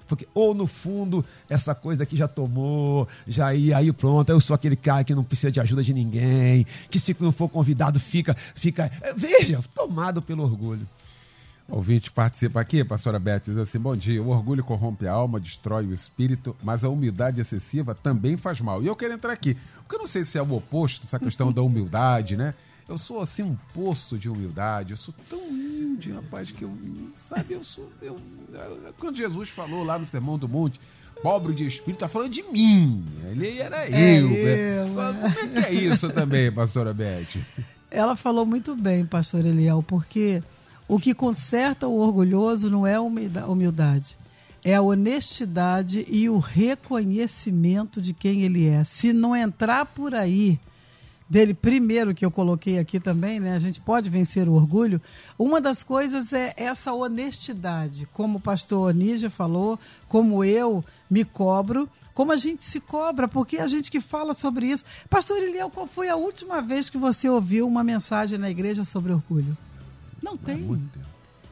Porque, ou no fundo, essa coisa aqui já tomou, já ia, aí pronto, eu sou aquele cara que não precisa de ajuda de ninguém, que se não for convidado fica, fica, veja, tomado pelo orgulho. Ouvinte participa aqui, pastora Beth, diz assim: Bom dia. O orgulho corrompe a alma, destrói o espírito, mas a humildade excessiva também faz mal. E eu quero entrar aqui, porque eu não sei se é o oposto, essa questão da humildade, né? Eu sou assim um poço de humildade, eu sou tão humilde, rapaz, que eu, sabe, eu sou. Eu, quando Jesus falou lá no Sermão do Monte, pobre de espírito, tá falando de mim. Ele era é eu. eu né? Como é que é isso também, pastora Beth? Ela falou muito bem, pastor Eliel, porque o que conserta o orgulhoso não é humildade, é a honestidade e o reconhecimento de quem ele é. Se não entrar por aí, dele primeiro que eu coloquei aqui também, né? A gente pode vencer o orgulho. Uma das coisas é essa honestidade, como o pastor Onígia falou, como eu me cobro, como a gente se cobra, porque a gente que fala sobre isso. Pastor Eliel, qual foi a última vez que você ouviu uma mensagem na igreja sobre orgulho? Não tem.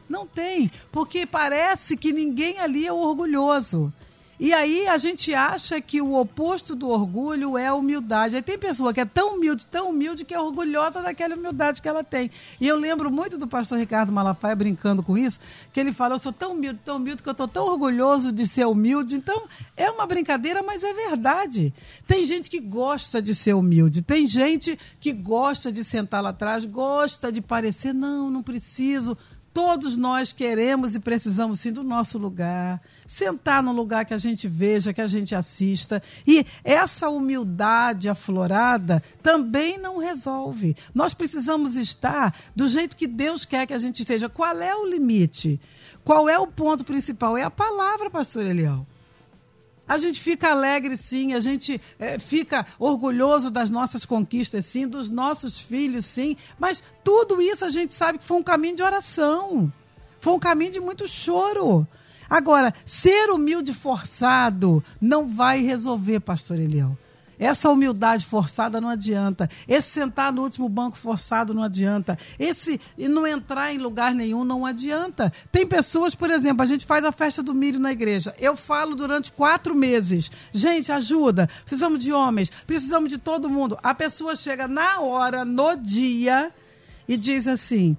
Não tem, porque parece que ninguém ali é orgulhoso. E aí a gente acha que o oposto do orgulho é a humildade. Aí tem pessoa que é tão humilde, tão humilde, que é orgulhosa daquela humildade que ela tem. E eu lembro muito do pastor Ricardo Malafaia brincando com isso, que ele fala, eu sou tão humilde, tão humilde, que eu estou tão orgulhoso de ser humilde. Então, é uma brincadeira, mas é verdade. Tem gente que gosta de ser humilde, tem gente que gosta de sentar lá atrás, gosta de parecer, não, não preciso. Todos nós queremos e precisamos sim do nosso lugar sentar no lugar que a gente veja, que a gente assista. E essa humildade aflorada também não resolve. Nós precisamos estar do jeito que Deus quer que a gente esteja. Qual é o limite? Qual é o ponto principal? É a palavra, pastor Eliel. A gente fica alegre, sim, a gente é, fica orgulhoso das nossas conquistas, sim, dos nossos filhos, sim, mas tudo isso a gente sabe que foi um caminho de oração, foi um caminho de muito choro. Agora, ser humilde forçado não vai resolver, pastor Eliel. Essa humildade forçada não adianta. Esse sentar no último banco forçado não adianta. Esse não entrar em lugar nenhum não adianta. Tem pessoas, por exemplo, a gente faz a festa do milho na igreja. Eu falo durante quatro meses. Gente, ajuda. Precisamos de homens. Precisamos de todo mundo. A pessoa chega na hora, no dia, e diz assim: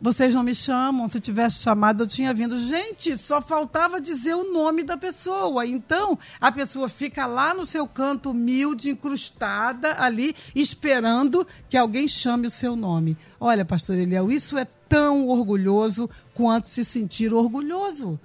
vocês não me chamam, se tivesse chamado eu tinha vindo. Gente, só faltava dizer o nome da pessoa. Então, a pessoa fica lá no seu canto humilde, incrustada ali, esperando que alguém chame o seu nome. Olha, pastor Eliel, isso é tão orgulhoso quanto se sentir orgulhoso.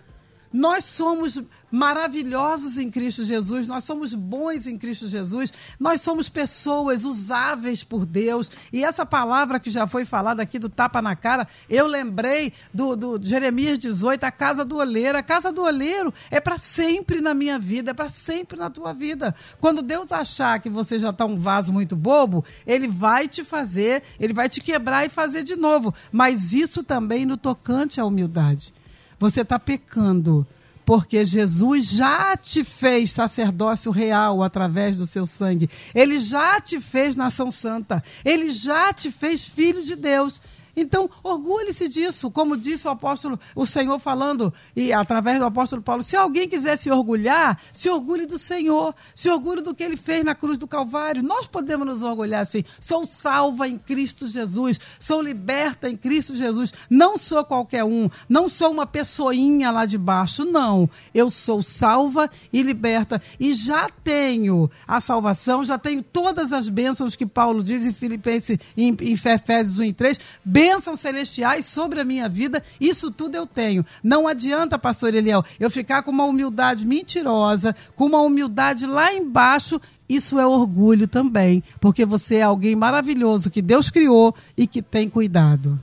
Nós somos maravilhosos em Cristo Jesus, nós somos bons em Cristo Jesus, nós somos pessoas usáveis por Deus. E essa palavra que já foi falada aqui do tapa na cara, eu lembrei do, do Jeremias 18, a casa do oleiro. A casa do oleiro é para sempre na minha vida, é para sempre na tua vida. Quando Deus achar que você já está um vaso muito bobo, ele vai te fazer, ele vai te quebrar e fazer de novo. Mas isso também no tocante à humildade você está pecando. Porque Jesus já te fez sacerdócio real através do seu sangue. Ele já te fez nação santa. Ele já te fez filho de Deus. Então, orgulhe-se disso, como disse o apóstolo, o Senhor falando, e através do apóstolo Paulo, se alguém quiser se orgulhar, se orgulhe do Senhor, se orgulhe do que ele fez na cruz do Calvário. Nós podemos nos orgulhar assim. Sou salva em Cristo Jesus, sou liberta em Cristo Jesus. Não sou qualquer um, não sou uma pessoinha lá de baixo, não. Eu sou salva e liberta e já tenho a salvação, já tenho todas as bênçãos que Paulo diz em Filipenses, em, em Efésios 1 e 3 bênçãos celestiais sobre a minha vida, isso tudo eu tenho. Não adianta, pastor Eliel, eu ficar com uma humildade mentirosa, com uma humildade lá embaixo isso é orgulho também, porque você é alguém maravilhoso que Deus criou e que tem cuidado.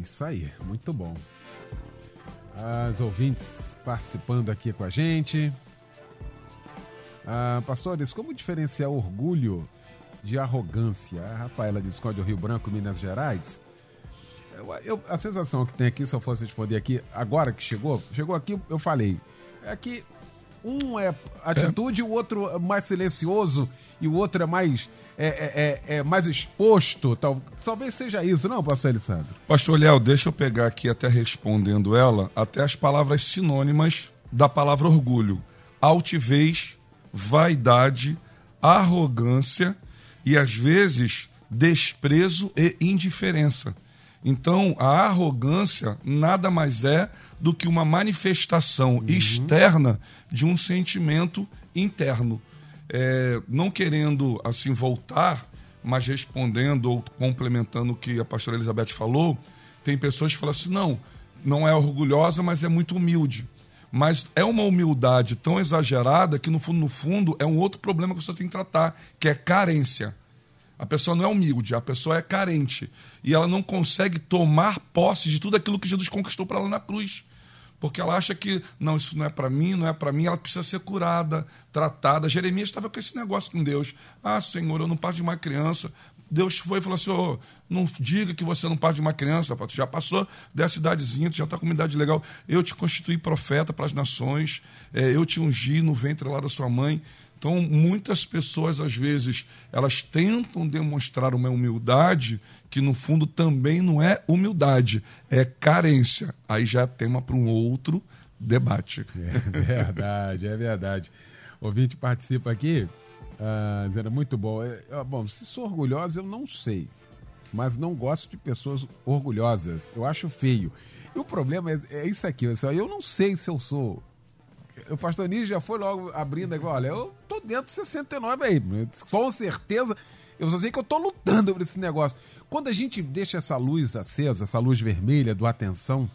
Isso aí, muito bom. As ouvintes participando aqui com a gente. Ah, pastores, como diferenciar orgulho de arrogância. A Rafaela diz Código Rio Branco, Minas Gerais. Eu, eu, a sensação que tem aqui, se eu fosse responder aqui, agora que chegou, chegou aqui, eu falei, é que um é atitude, é. o outro é mais silencioso e o outro é mais é, é, é, é mais exposto. Tal, talvez seja isso, não, pastor Elisandro? Pastor Léo, deixa eu pegar aqui, até respondendo ela, até as palavras sinônimas da palavra orgulho: altivez, vaidade, arrogância e às vezes desprezo e indiferença. Então, a arrogância nada mais é do que uma manifestação uhum. externa de um sentimento interno. É, não querendo assim voltar, mas respondendo ou complementando o que a pastora Elizabeth falou, tem pessoas que falam assim: não, não é orgulhosa, mas é muito humilde. Mas é uma humildade tão exagerada que, no fundo, no fundo, é um outro problema que você tem que tratar, que é carência. A pessoa não é humilde, a pessoa é carente. E ela não consegue tomar posse de tudo aquilo que Jesus conquistou para ela na cruz. porque ela acha que não, isso não é para mim, não é para mim, ela precisa ser curada, tratada. Jeremias estava com esse negócio com Deus. Ah, Senhor, eu não passo de uma criança. Deus foi e falou assim: oh, não diga que você não parte de uma criança, tu já passou dessa idadezinha, tu já está com uma idade legal. Eu te constituí profeta para as nações, é, eu te ungi no ventre lá da sua mãe. Então, muitas pessoas, às vezes, elas tentam demonstrar uma humildade que, no fundo, também não é humildade, é carência. Aí já é tema para um outro debate. É verdade, é verdade. Ouvinte participa aqui, ah, dizendo, muito bom. É, bom, se sou orgulhosa, eu não sei. Mas não gosto de pessoas orgulhosas. Eu acho feio. E o problema é, é isso aqui. Eu não sei se eu sou o pastor Níger já foi logo abrindo igual, olha, eu tô dentro de 69 aí, com certeza. Eu só sei que eu tô lutando por esse negócio. Quando a gente deixa essa luz acesa, essa luz vermelha do atenção,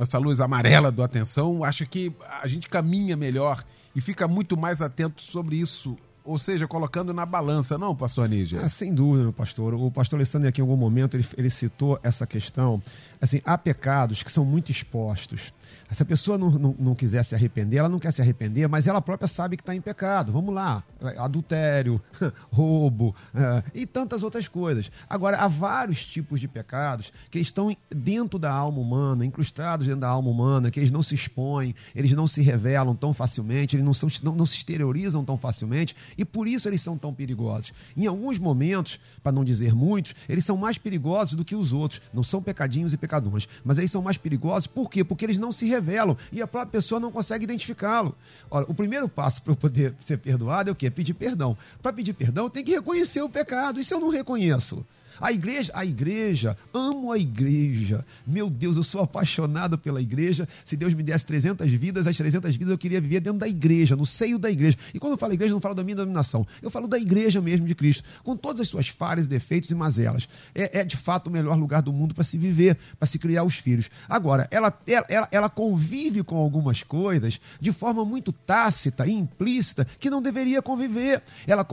essa luz amarela do atenção, acho que a gente caminha melhor e fica muito mais atento sobre isso ou seja, colocando na balança, não, pastor Níger? Ah, sem dúvida, pastor. O pastor Alessandro aqui em algum momento ele, ele citou essa questão. Assim, há pecados que são muito expostos. Se a pessoa não, não, não, quiser se arrepender, ela não quer se arrepender, mas ela própria sabe que está em pecado. Vamos lá, adultério, roubo é, e tantas outras coisas. Agora, há vários tipos de pecados que estão dentro da alma humana, incrustados dentro da alma humana, que eles não se expõem, eles não se revelam tão facilmente, eles não, são, não, não se exteriorizam tão facilmente e por isso eles são tão perigosos. Em alguns momentos, para não dizer muitos, eles são mais perigosos do que os outros. Não são pecadinhos e pecadões, mas eles são mais perigosos por quê? Porque eles não se revelam e a própria pessoa não consegue identificá-lo. Olha, o primeiro passo para eu poder ser perdoado é o quê? Pedir perdão. Para pedir perdão, tem que reconhecer o pecado. E se eu não reconheço? A igreja, a igreja, amo a igreja. Meu Deus, eu sou apaixonado pela igreja. Se Deus me desse 300 vidas, as 300 vidas eu queria viver dentro da igreja, no seio da igreja. E quando eu falo igreja, eu não falo da minha denominação. Eu falo da igreja mesmo de Cristo, com todas as suas falhas, defeitos e mazelas. É, é de fato o melhor lugar do mundo para se viver, para se criar os filhos. Agora, ela, ela, ela convive com algumas coisas de forma muito tácita e implícita que não deveria conviver. Ela,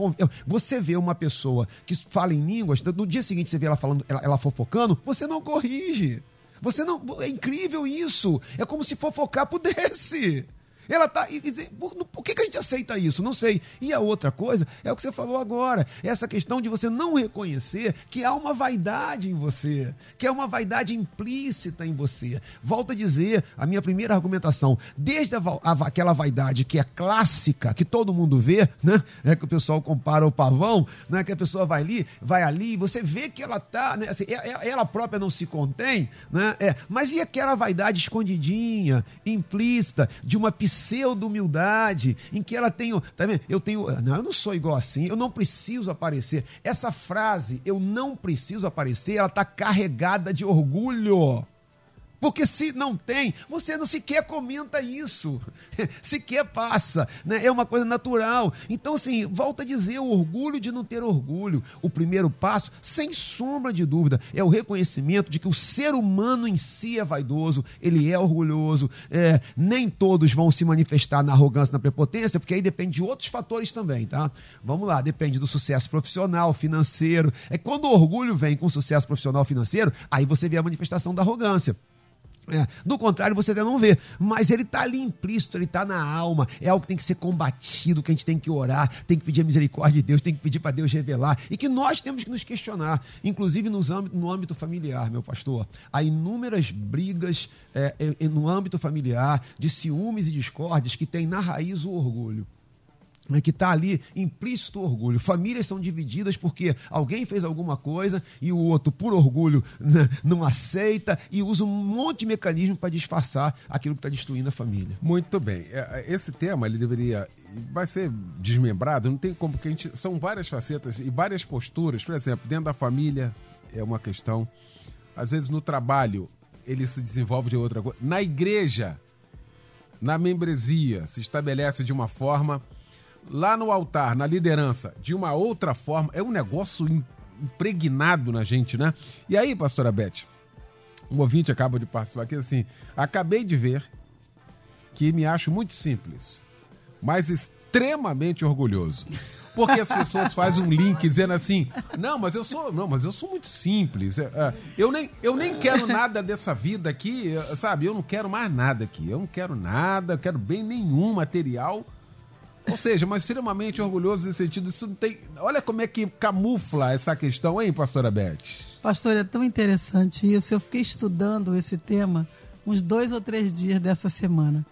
você vê uma pessoa que fala em línguas, no dia seguinte você vê ela falando, ela, ela fofocando, você não corrige. Você não. É incrível isso. É como se fofocar pudesse. Ela tá. Por, por que, que a gente aceita isso? Não sei. E a outra coisa é o que você falou agora. Essa questão de você não reconhecer que há uma vaidade em você, que é uma vaidade implícita em você. Volto a dizer, a minha primeira argumentação, desde a, a, aquela vaidade que é clássica, que todo mundo vê, né? É que o pessoal compara o pavão, né? Que a pessoa vai ali, vai ali, você vê que ela tá, né? Assim, é, é, ela própria não se contém, né? É, mas e aquela vaidade escondidinha, implícita, de uma piscina pseudo-humildade, em que ela tem, tá vendo? Eu tenho, não, eu não sou igual assim, eu não preciso aparecer. Essa frase, eu não preciso aparecer, ela está carregada de orgulho. Porque se não tem, você não sequer comenta isso, sequer passa, né? é uma coisa natural. Então, assim, volta a dizer, o orgulho de não ter orgulho. O primeiro passo, sem sombra de dúvida, é o reconhecimento de que o ser humano em si é vaidoso, ele é orgulhoso. É, nem todos vão se manifestar na arrogância, na prepotência, porque aí depende de outros fatores também, tá? Vamos lá, depende do sucesso profissional, financeiro. É quando o orgulho vem com sucesso profissional, financeiro, aí você vê a manifestação da arrogância. É, do contrário, você até não vê. Mas ele está ali implícito, ele está na alma. É algo que tem que ser combatido, que a gente tem que orar, tem que pedir a misericórdia de Deus, tem que pedir para Deus revelar. E que nós temos que nos questionar, inclusive nos âmbito, no âmbito familiar, meu pastor. Há inúmeras brigas é, é, no âmbito familiar de ciúmes e discórdias que tem na raiz o orgulho que está ali implícito orgulho. Famílias são divididas porque alguém fez alguma coisa e o outro, por orgulho, né, não aceita e usa um monte de mecanismo para disfarçar aquilo que está destruindo a família. Muito bem. É, é, esse tema ele deveria. Vai ser desmembrado, não tem como, porque a gente, são várias facetas e várias posturas. Por exemplo, dentro da família é uma questão. Às vezes no trabalho ele se desenvolve de outra coisa. Na igreja, na membresia, se estabelece de uma forma lá no altar, na liderança, de uma outra forma, é um negócio impregnado na gente, né? E aí, pastora Beth, um ouvinte acaba de participar aqui assim, acabei de ver que me acho muito simples, mas extremamente orgulhoso. Porque as pessoas fazem um link dizendo assim: "Não, mas eu sou, não, mas eu sou muito simples. É, é, Eu nem, eu nem quero nada dessa vida aqui, sabe? Eu não quero mais nada aqui. Eu não quero nada, eu quero bem nenhum material. Ou seja, mas extremamente orgulhoso nesse sentido. Isso não tem. Olha como é que camufla essa questão, hein, pastora Beth? Pastor, é tão interessante isso. Eu fiquei estudando esse tema uns dois ou três dias dessa semana.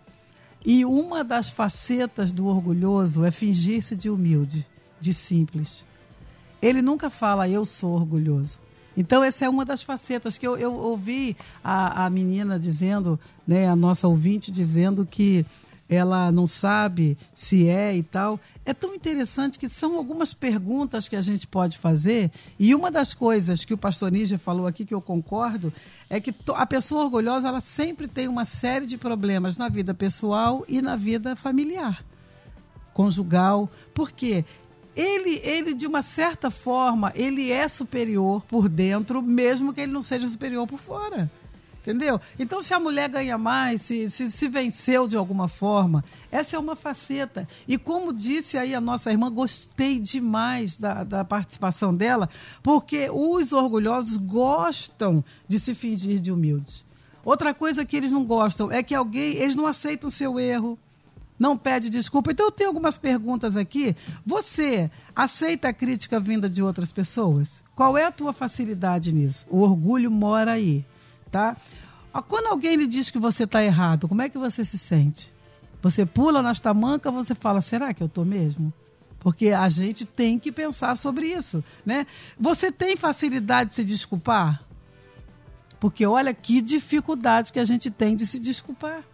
E uma das facetas do orgulhoso é fingir-se de humilde, de simples. Ele nunca fala, eu sou orgulhoso. Então, essa é uma das facetas que eu, eu ouvi a, a menina dizendo, né, a nossa ouvinte dizendo que ela não sabe se é e tal. É tão interessante que são algumas perguntas que a gente pode fazer. E uma das coisas que o pastor Níger falou aqui, que eu concordo, é que a pessoa orgulhosa ela sempre tem uma série de problemas na vida pessoal e na vida familiar, conjugal. Por quê? Ele, ele, de uma certa forma, ele é superior por dentro, mesmo que ele não seja superior por fora. Entendeu? Então, se a mulher ganha mais, se, se, se, venceu de alguma forma, essa é uma faceta. E como disse aí a nossa irmã, gostei demais da, da participação dela, porque os orgulhosos gostam de se fingir de humildes. Outra coisa que eles não gostam é que alguém, eles não aceitam o seu erro, não pede desculpa. Então, eu tenho algumas perguntas aqui. Você aceita a crítica vinda de outras pessoas? Qual é a tua facilidade nisso? O orgulho mora aí tá? Quando alguém lhe diz que você está errado, como é que você se sente? Você pula nas tamancas, você fala, será que eu estou mesmo? Porque a gente tem que pensar sobre isso, né? Você tem facilidade de se desculpar? Porque olha que dificuldade que a gente tem de se desculpar.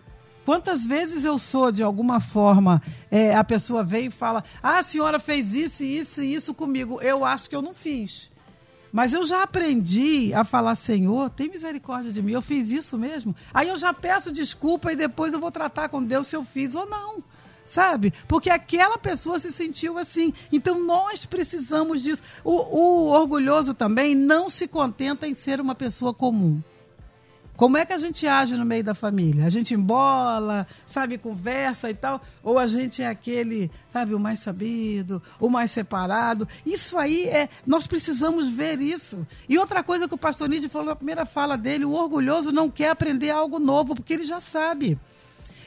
Quantas vezes eu sou, de alguma forma, é, a pessoa vem e fala: Ah, a senhora fez isso, isso e isso comigo. Eu acho que eu não fiz. Mas eu já aprendi a falar, Senhor, tem misericórdia de mim, eu fiz isso mesmo. Aí eu já peço desculpa e depois eu vou tratar com Deus se eu fiz ou não. Sabe? Porque aquela pessoa se sentiu assim. Então nós precisamos disso. O, o orgulhoso também não se contenta em ser uma pessoa comum. Como é que a gente age no meio da família? A gente embola, sabe, conversa e tal? Ou a gente é aquele, sabe, o mais sabido, o mais separado? Isso aí é. Nós precisamos ver isso. E outra coisa que o pastor Nietzsche falou na primeira fala dele: o orgulhoso não quer aprender algo novo, porque ele já sabe.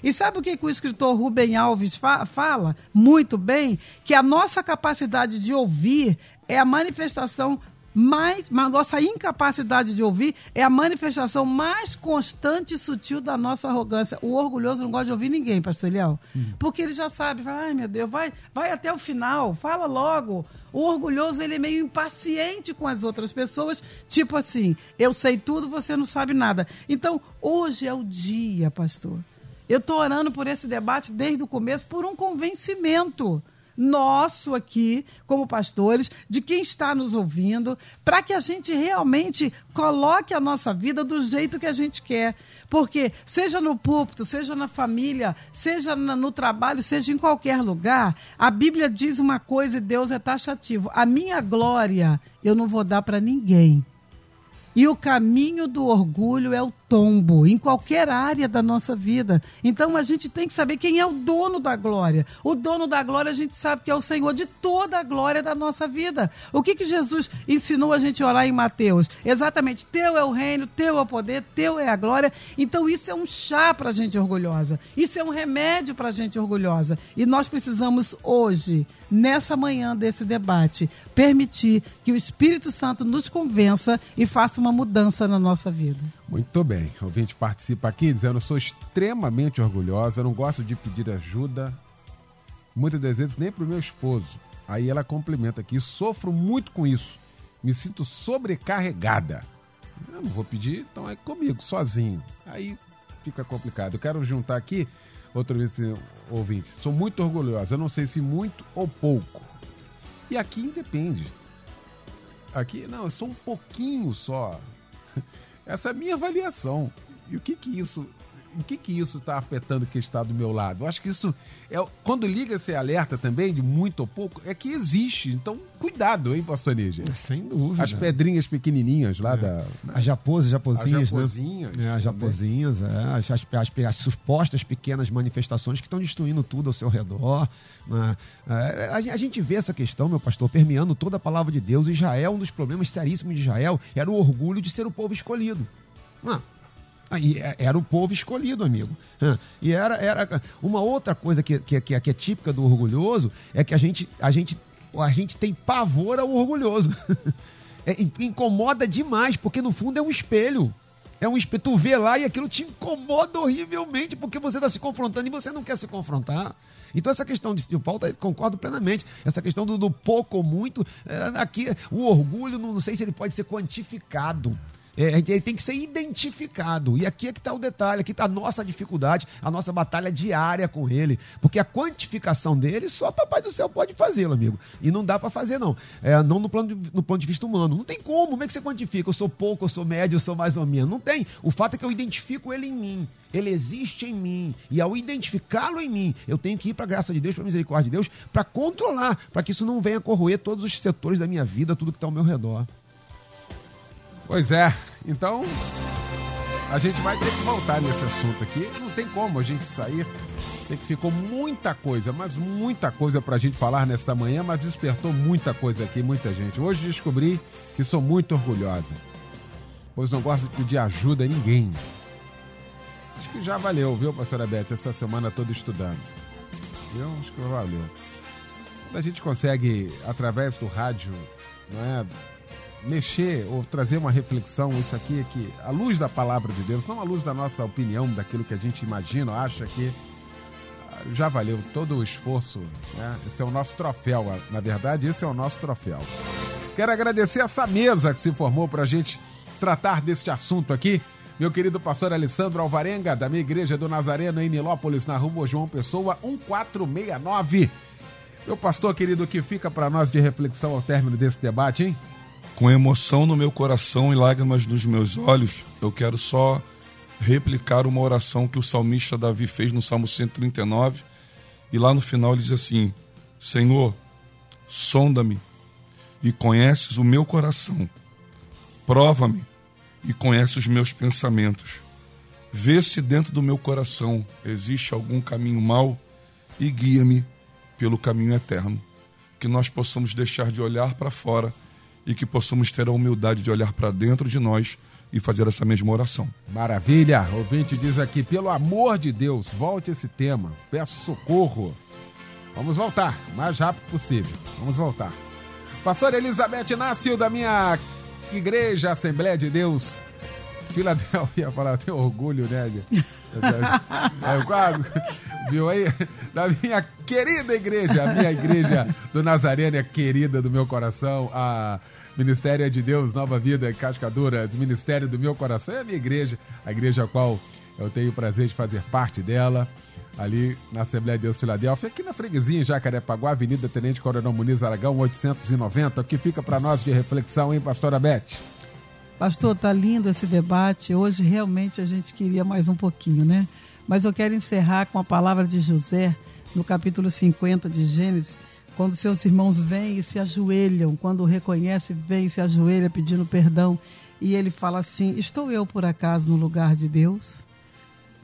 E sabe o que, que o escritor Rubem Alves fa fala? Muito bem, que a nossa capacidade de ouvir é a manifestação mais, a nossa incapacidade de ouvir é a manifestação mais constante e sutil da nossa arrogância. O orgulhoso não gosta de ouvir ninguém, pastor Eliel. Hum. Porque ele já sabe, fala, ai meu Deus, vai, vai até o final, fala logo. O orgulhoso, ele é meio impaciente com as outras pessoas, tipo assim, eu sei tudo, você não sabe nada. Então, hoje é o dia, pastor. Eu estou orando por esse debate desde o começo, por um convencimento nosso aqui, como pastores, de quem está nos ouvindo, para que a gente realmente coloque a nossa vida do jeito que a gente quer. Porque, seja no púlpito, seja na família, seja no trabalho, seja em qualquer lugar, a Bíblia diz uma coisa e Deus é taxativo: a minha glória eu não vou dar para ninguém. E o caminho do orgulho é o tombo, em qualquer área da nossa vida. Então a gente tem que saber quem é o dono da glória. O dono da glória a gente sabe que é o Senhor de toda a glória da nossa vida. O que, que Jesus ensinou a gente a orar em Mateus? Exatamente, teu é o reino, teu é o poder, teu é a glória. Então isso é um chá para a gente orgulhosa. Isso é um remédio para a gente orgulhosa. E nós precisamos hoje, nessa manhã desse debate, permitir que o Espírito Santo nos convença e faça uma uma mudança na nossa vida. Muito bem. O ouvinte participa aqui dizendo: eu sou extremamente orgulhosa, não gosto de pedir ajuda, muitas das vezes nem para o meu esposo. Aí ela complementa aqui: sofro muito com isso, me sinto sobrecarregada. Eu não vou pedir, então é comigo, sozinho. Aí fica complicado. Eu quero juntar aqui outro ouvinte: sou muito orgulhosa, eu não sei se muito ou pouco. E aqui independe. Aqui, não, é só um pouquinho só. Essa é a minha avaliação. E o que que isso o que que isso está afetando quem está do meu lado? Eu acho que isso é quando liga esse alerta também de muito ou pouco é que existe. Então cuidado, hein, Pastor Níger? Sem dúvida. As pedrinhas pequenininhas lá é. da as japosas, japozinhas, as japozinhas, né? É, as japozinhas, é, as, as, as, as, supostas pequenas manifestações que estão destruindo tudo ao seu redor. Né? É, a, a gente vê essa questão, meu pastor, permeando toda a palavra de Deus. Israel, um dos problemas seríssimos de Israel era o orgulho de ser o povo escolhido. Ah, e é, era o povo escolhido, amigo. E era, era uma outra coisa que, que, que, é típica do orgulhoso é que a gente, a gente, a gente tem pavor ao orgulhoso. É, incomoda demais, porque no fundo é um espelho. É um espelho. Tu vê lá e aquilo te incomoda horrivelmente, porque você está se confrontando e você não quer se confrontar. Então, essa questão de tá, concordo plenamente. Essa questão do, do pouco ou muito, é, aqui o orgulho, não, não sei se ele pode ser quantificado. É, ele tem que ser identificado. E aqui é que está o detalhe, aqui está a nossa dificuldade, a nossa batalha diária com ele. Porque a quantificação dele só Papai do Céu pode fazê-lo, amigo. E não dá para fazer, não. É, não no, plano de, no ponto de vista humano. Não tem como. Como é que você quantifica? Eu sou pouco, eu sou médio, eu sou mais ou menos. Não tem. O fato é que eu identifico ele em mim. Ele existe em mim. E ao identificá-lo em mim, eu tenho que ir para a graça de Deus, para a misericórdia de Deus, para controlar, para que isso não venha corroer todos os setores da minha vida, tudo que está ao meu redor. Pois é, então a gente vai ter que voltar nesse assunto aqui. Não tem como a gente sair. Tem que ficou muita coisa, mas muita coisa para a gente falar nesta manhã, mas despertou muita coisa aqui, muita gente. Hoje descobri que sou muito orgulhosa, pois não gosto de pedir ajuda a ninguém. Acho que já valeu, viu, pastora Beth, essa semana toda estudando. Viu? Acho que valeu. Quando a gente consegue, através do rádio, não é? Mexer ou trazer uma reflexão, isso aqui é que, à luz da palavra de Deus, não à luz da nossa opinião, daquilo que a gente imagina, acha que ah, já valeu todo o esforço. Né? Esse é o nosso troféu, na verdade, esse é o nosso troféu. Quero agradecer essa mesa que se formou para a gente tratar deste assunto aqui. Meu querido pastor Alessandro Alvarenga, da minha igreja do Nazareno, em Nilópolis, na rua João Pessoa, 1469. Meu pastor querido, que fica para nós de reflexão ao término desse debate, hein? Com emoção no meu coração e lágrimas nos meus olhos, eu quero só replicar uma oração que o salmista Davi fez no Salmo 139. E lá no final ele diz assim: Senhor, sonda-me e conheces o meu coração. Prova-me e conhece os meus pensamentos. Vê se dentro do meu coração existe algum caminho mau e guia-me pelo caminho eterno. Que nós possamos deixar de olhar para fora e que possamos ter a humildade de olhar para dentro de nós e fazer essa mesma oração. Maravilha! Ouvinte diz aqui: pelo amor de Deus, volte esse tema. Peço socorro. Vamos voltar, o mais rápido possível. Vamos voltar. Pastor Elizabeth Inácio, da minha igreja Assembleia de Deus, Filadélfia, falar, tenho orgulho, né? É, quase, viu aí? Da minha querida igreja, a minha igreja do Nazareno é querida do meu coração, a Ministério é de Deus, Nova Vida, Cascadura, do Ministério do Meu Coração, é a minha igreja, a igreja a qual eu tenho o prazer de fazer parte dela, ali na Assembleia de Deus Filadélfia, aqui na freguesia em Jacarepaguá, Avenida Tenente Coronel Muniz Aragão, 890, o que fica para nós de reflexão, hein, pastora Beth? Pastor, tá lindo esse debate. Hoje realmente a gente queria mais um pouquinho, né? Mas eu quero encerrar com a palavra de José, no capítulo 50 de Gênesis, quando seus irmãos vêm e se ajoelham, quando o reconhece, vem e se ajoelha pedindo perdão, e ele fala assim: Estou eu por acaso no lugar de Deus?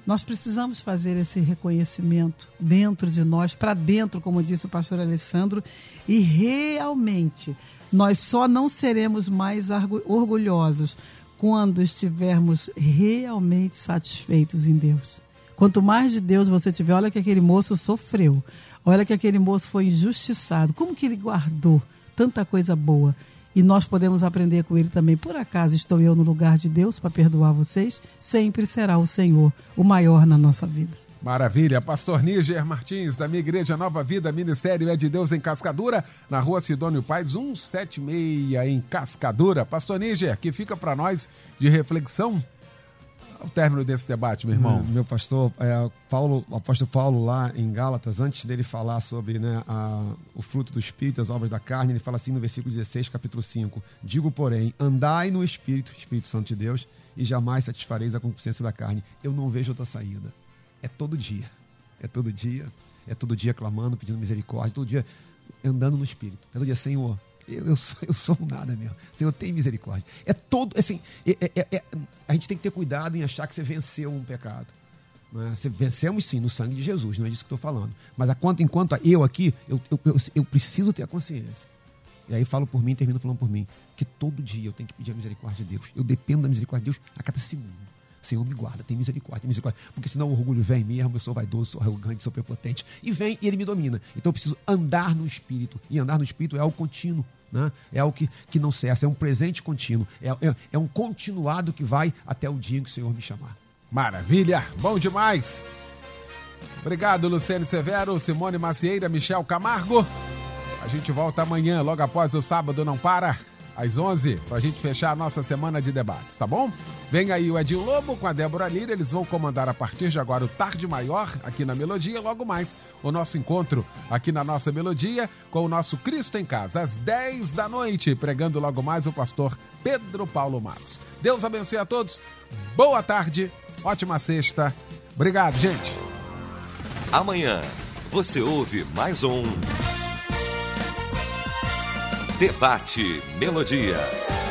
Nós precisamos fazer esse reconhecimento dentro de nós, para dentro, como disse o pastor Alessandro, e realmente nós só não seremos mais orgulhosos quando estivermos realmente satisfeitos em Deus. Quanto mais de Deus você tiver, olha que aquele moço sofreu, Olha que aquele moço foi injustiçado. Como que ele guardou tanta coisa boa? E nós podemos aprender com ele também. Por acaso estou eu no lugar de Deus para perdoar vocês? Sempre será o Senhor o maior na nossa vida. Maravilha. Pastor Níger Martins, da minha igreja Nova Vida, Ministério é de Deus em Cascadura, na rua Sidônio Pais, 176 em Cascadura. Pastor Níger, que fica para nós de reflexão o término desse debate, meu irmão? Hum, meu pastor, é, Paulo, o apóstolo Paulo lá em Gálatas, antes dele falar sobre né, a, o fruto do Espírito, as obras da carne, ele fala assim no versículo 16, capítulo 5. Digo, porém, andai no Espírito, Espírito Santo de Deus, e jamais satisfareis a concupiscência da carne. Eu não vejo outra saída. É todo dia. É todo dia. É todo dia clamando, pedindo misericórdia, todo dia andando no Espírito. É todo dia, Senhor, eu, eu, sou, eu sou nada mesmo. Senhor, tem misericórdia. É todo, assim, é, é, é, a gente tem que ter cuidado em achar que você venceu um pecado. Né? Você, vencemos sim no sangue de Jesus, não é disso que estou falando. Mas a quanto, enquanto eu aqui, eu, eu, eu, eu preciso ter a consciência. E aí falo por mim, termino falando por mim, que todo dia eu tenho que pedir a misericórdia de Deus. Eu dependo da misericórdia de Deus a cada segundo. Senhor, me guarda, tem misericórdia, tem misericórdia. Porque senão o orgulho vem mesmo, eu sou vaidoso, sou arrogante, sou prepotente. E vem e ele me domina. Então eu preciso andar no Espírito. E andar no Espírito é algo contínuo. Né? É algo que, que não cessa, é um presente contínuo. É, é, é um continuado que vai até o dia que o Senhor me chamar. Maravilha, bom demais. Obrigado, Luciano Severo, Simone Macieira, Michel Camargo. A gente volta amanhã, logo após o sábado não para às 11, para a gente fechar a nossa semana de debates, tá bom? Vem aí o Edinho Lobo com a Débora Lira, eles vão comandar a partir de agora o Tarde Maior aqui na Melodia, logo mais o nosso encontro aqui na nossa Melodia com o nosso Cristo em Casa, às 10 da noite, pregando logo mais o pastor Pedro Paulo Matos. Deus abençoe a todos, boa tarde, ótima sexta, obrigado, gente. Amanhã você ouve mais um. Debate Melodia.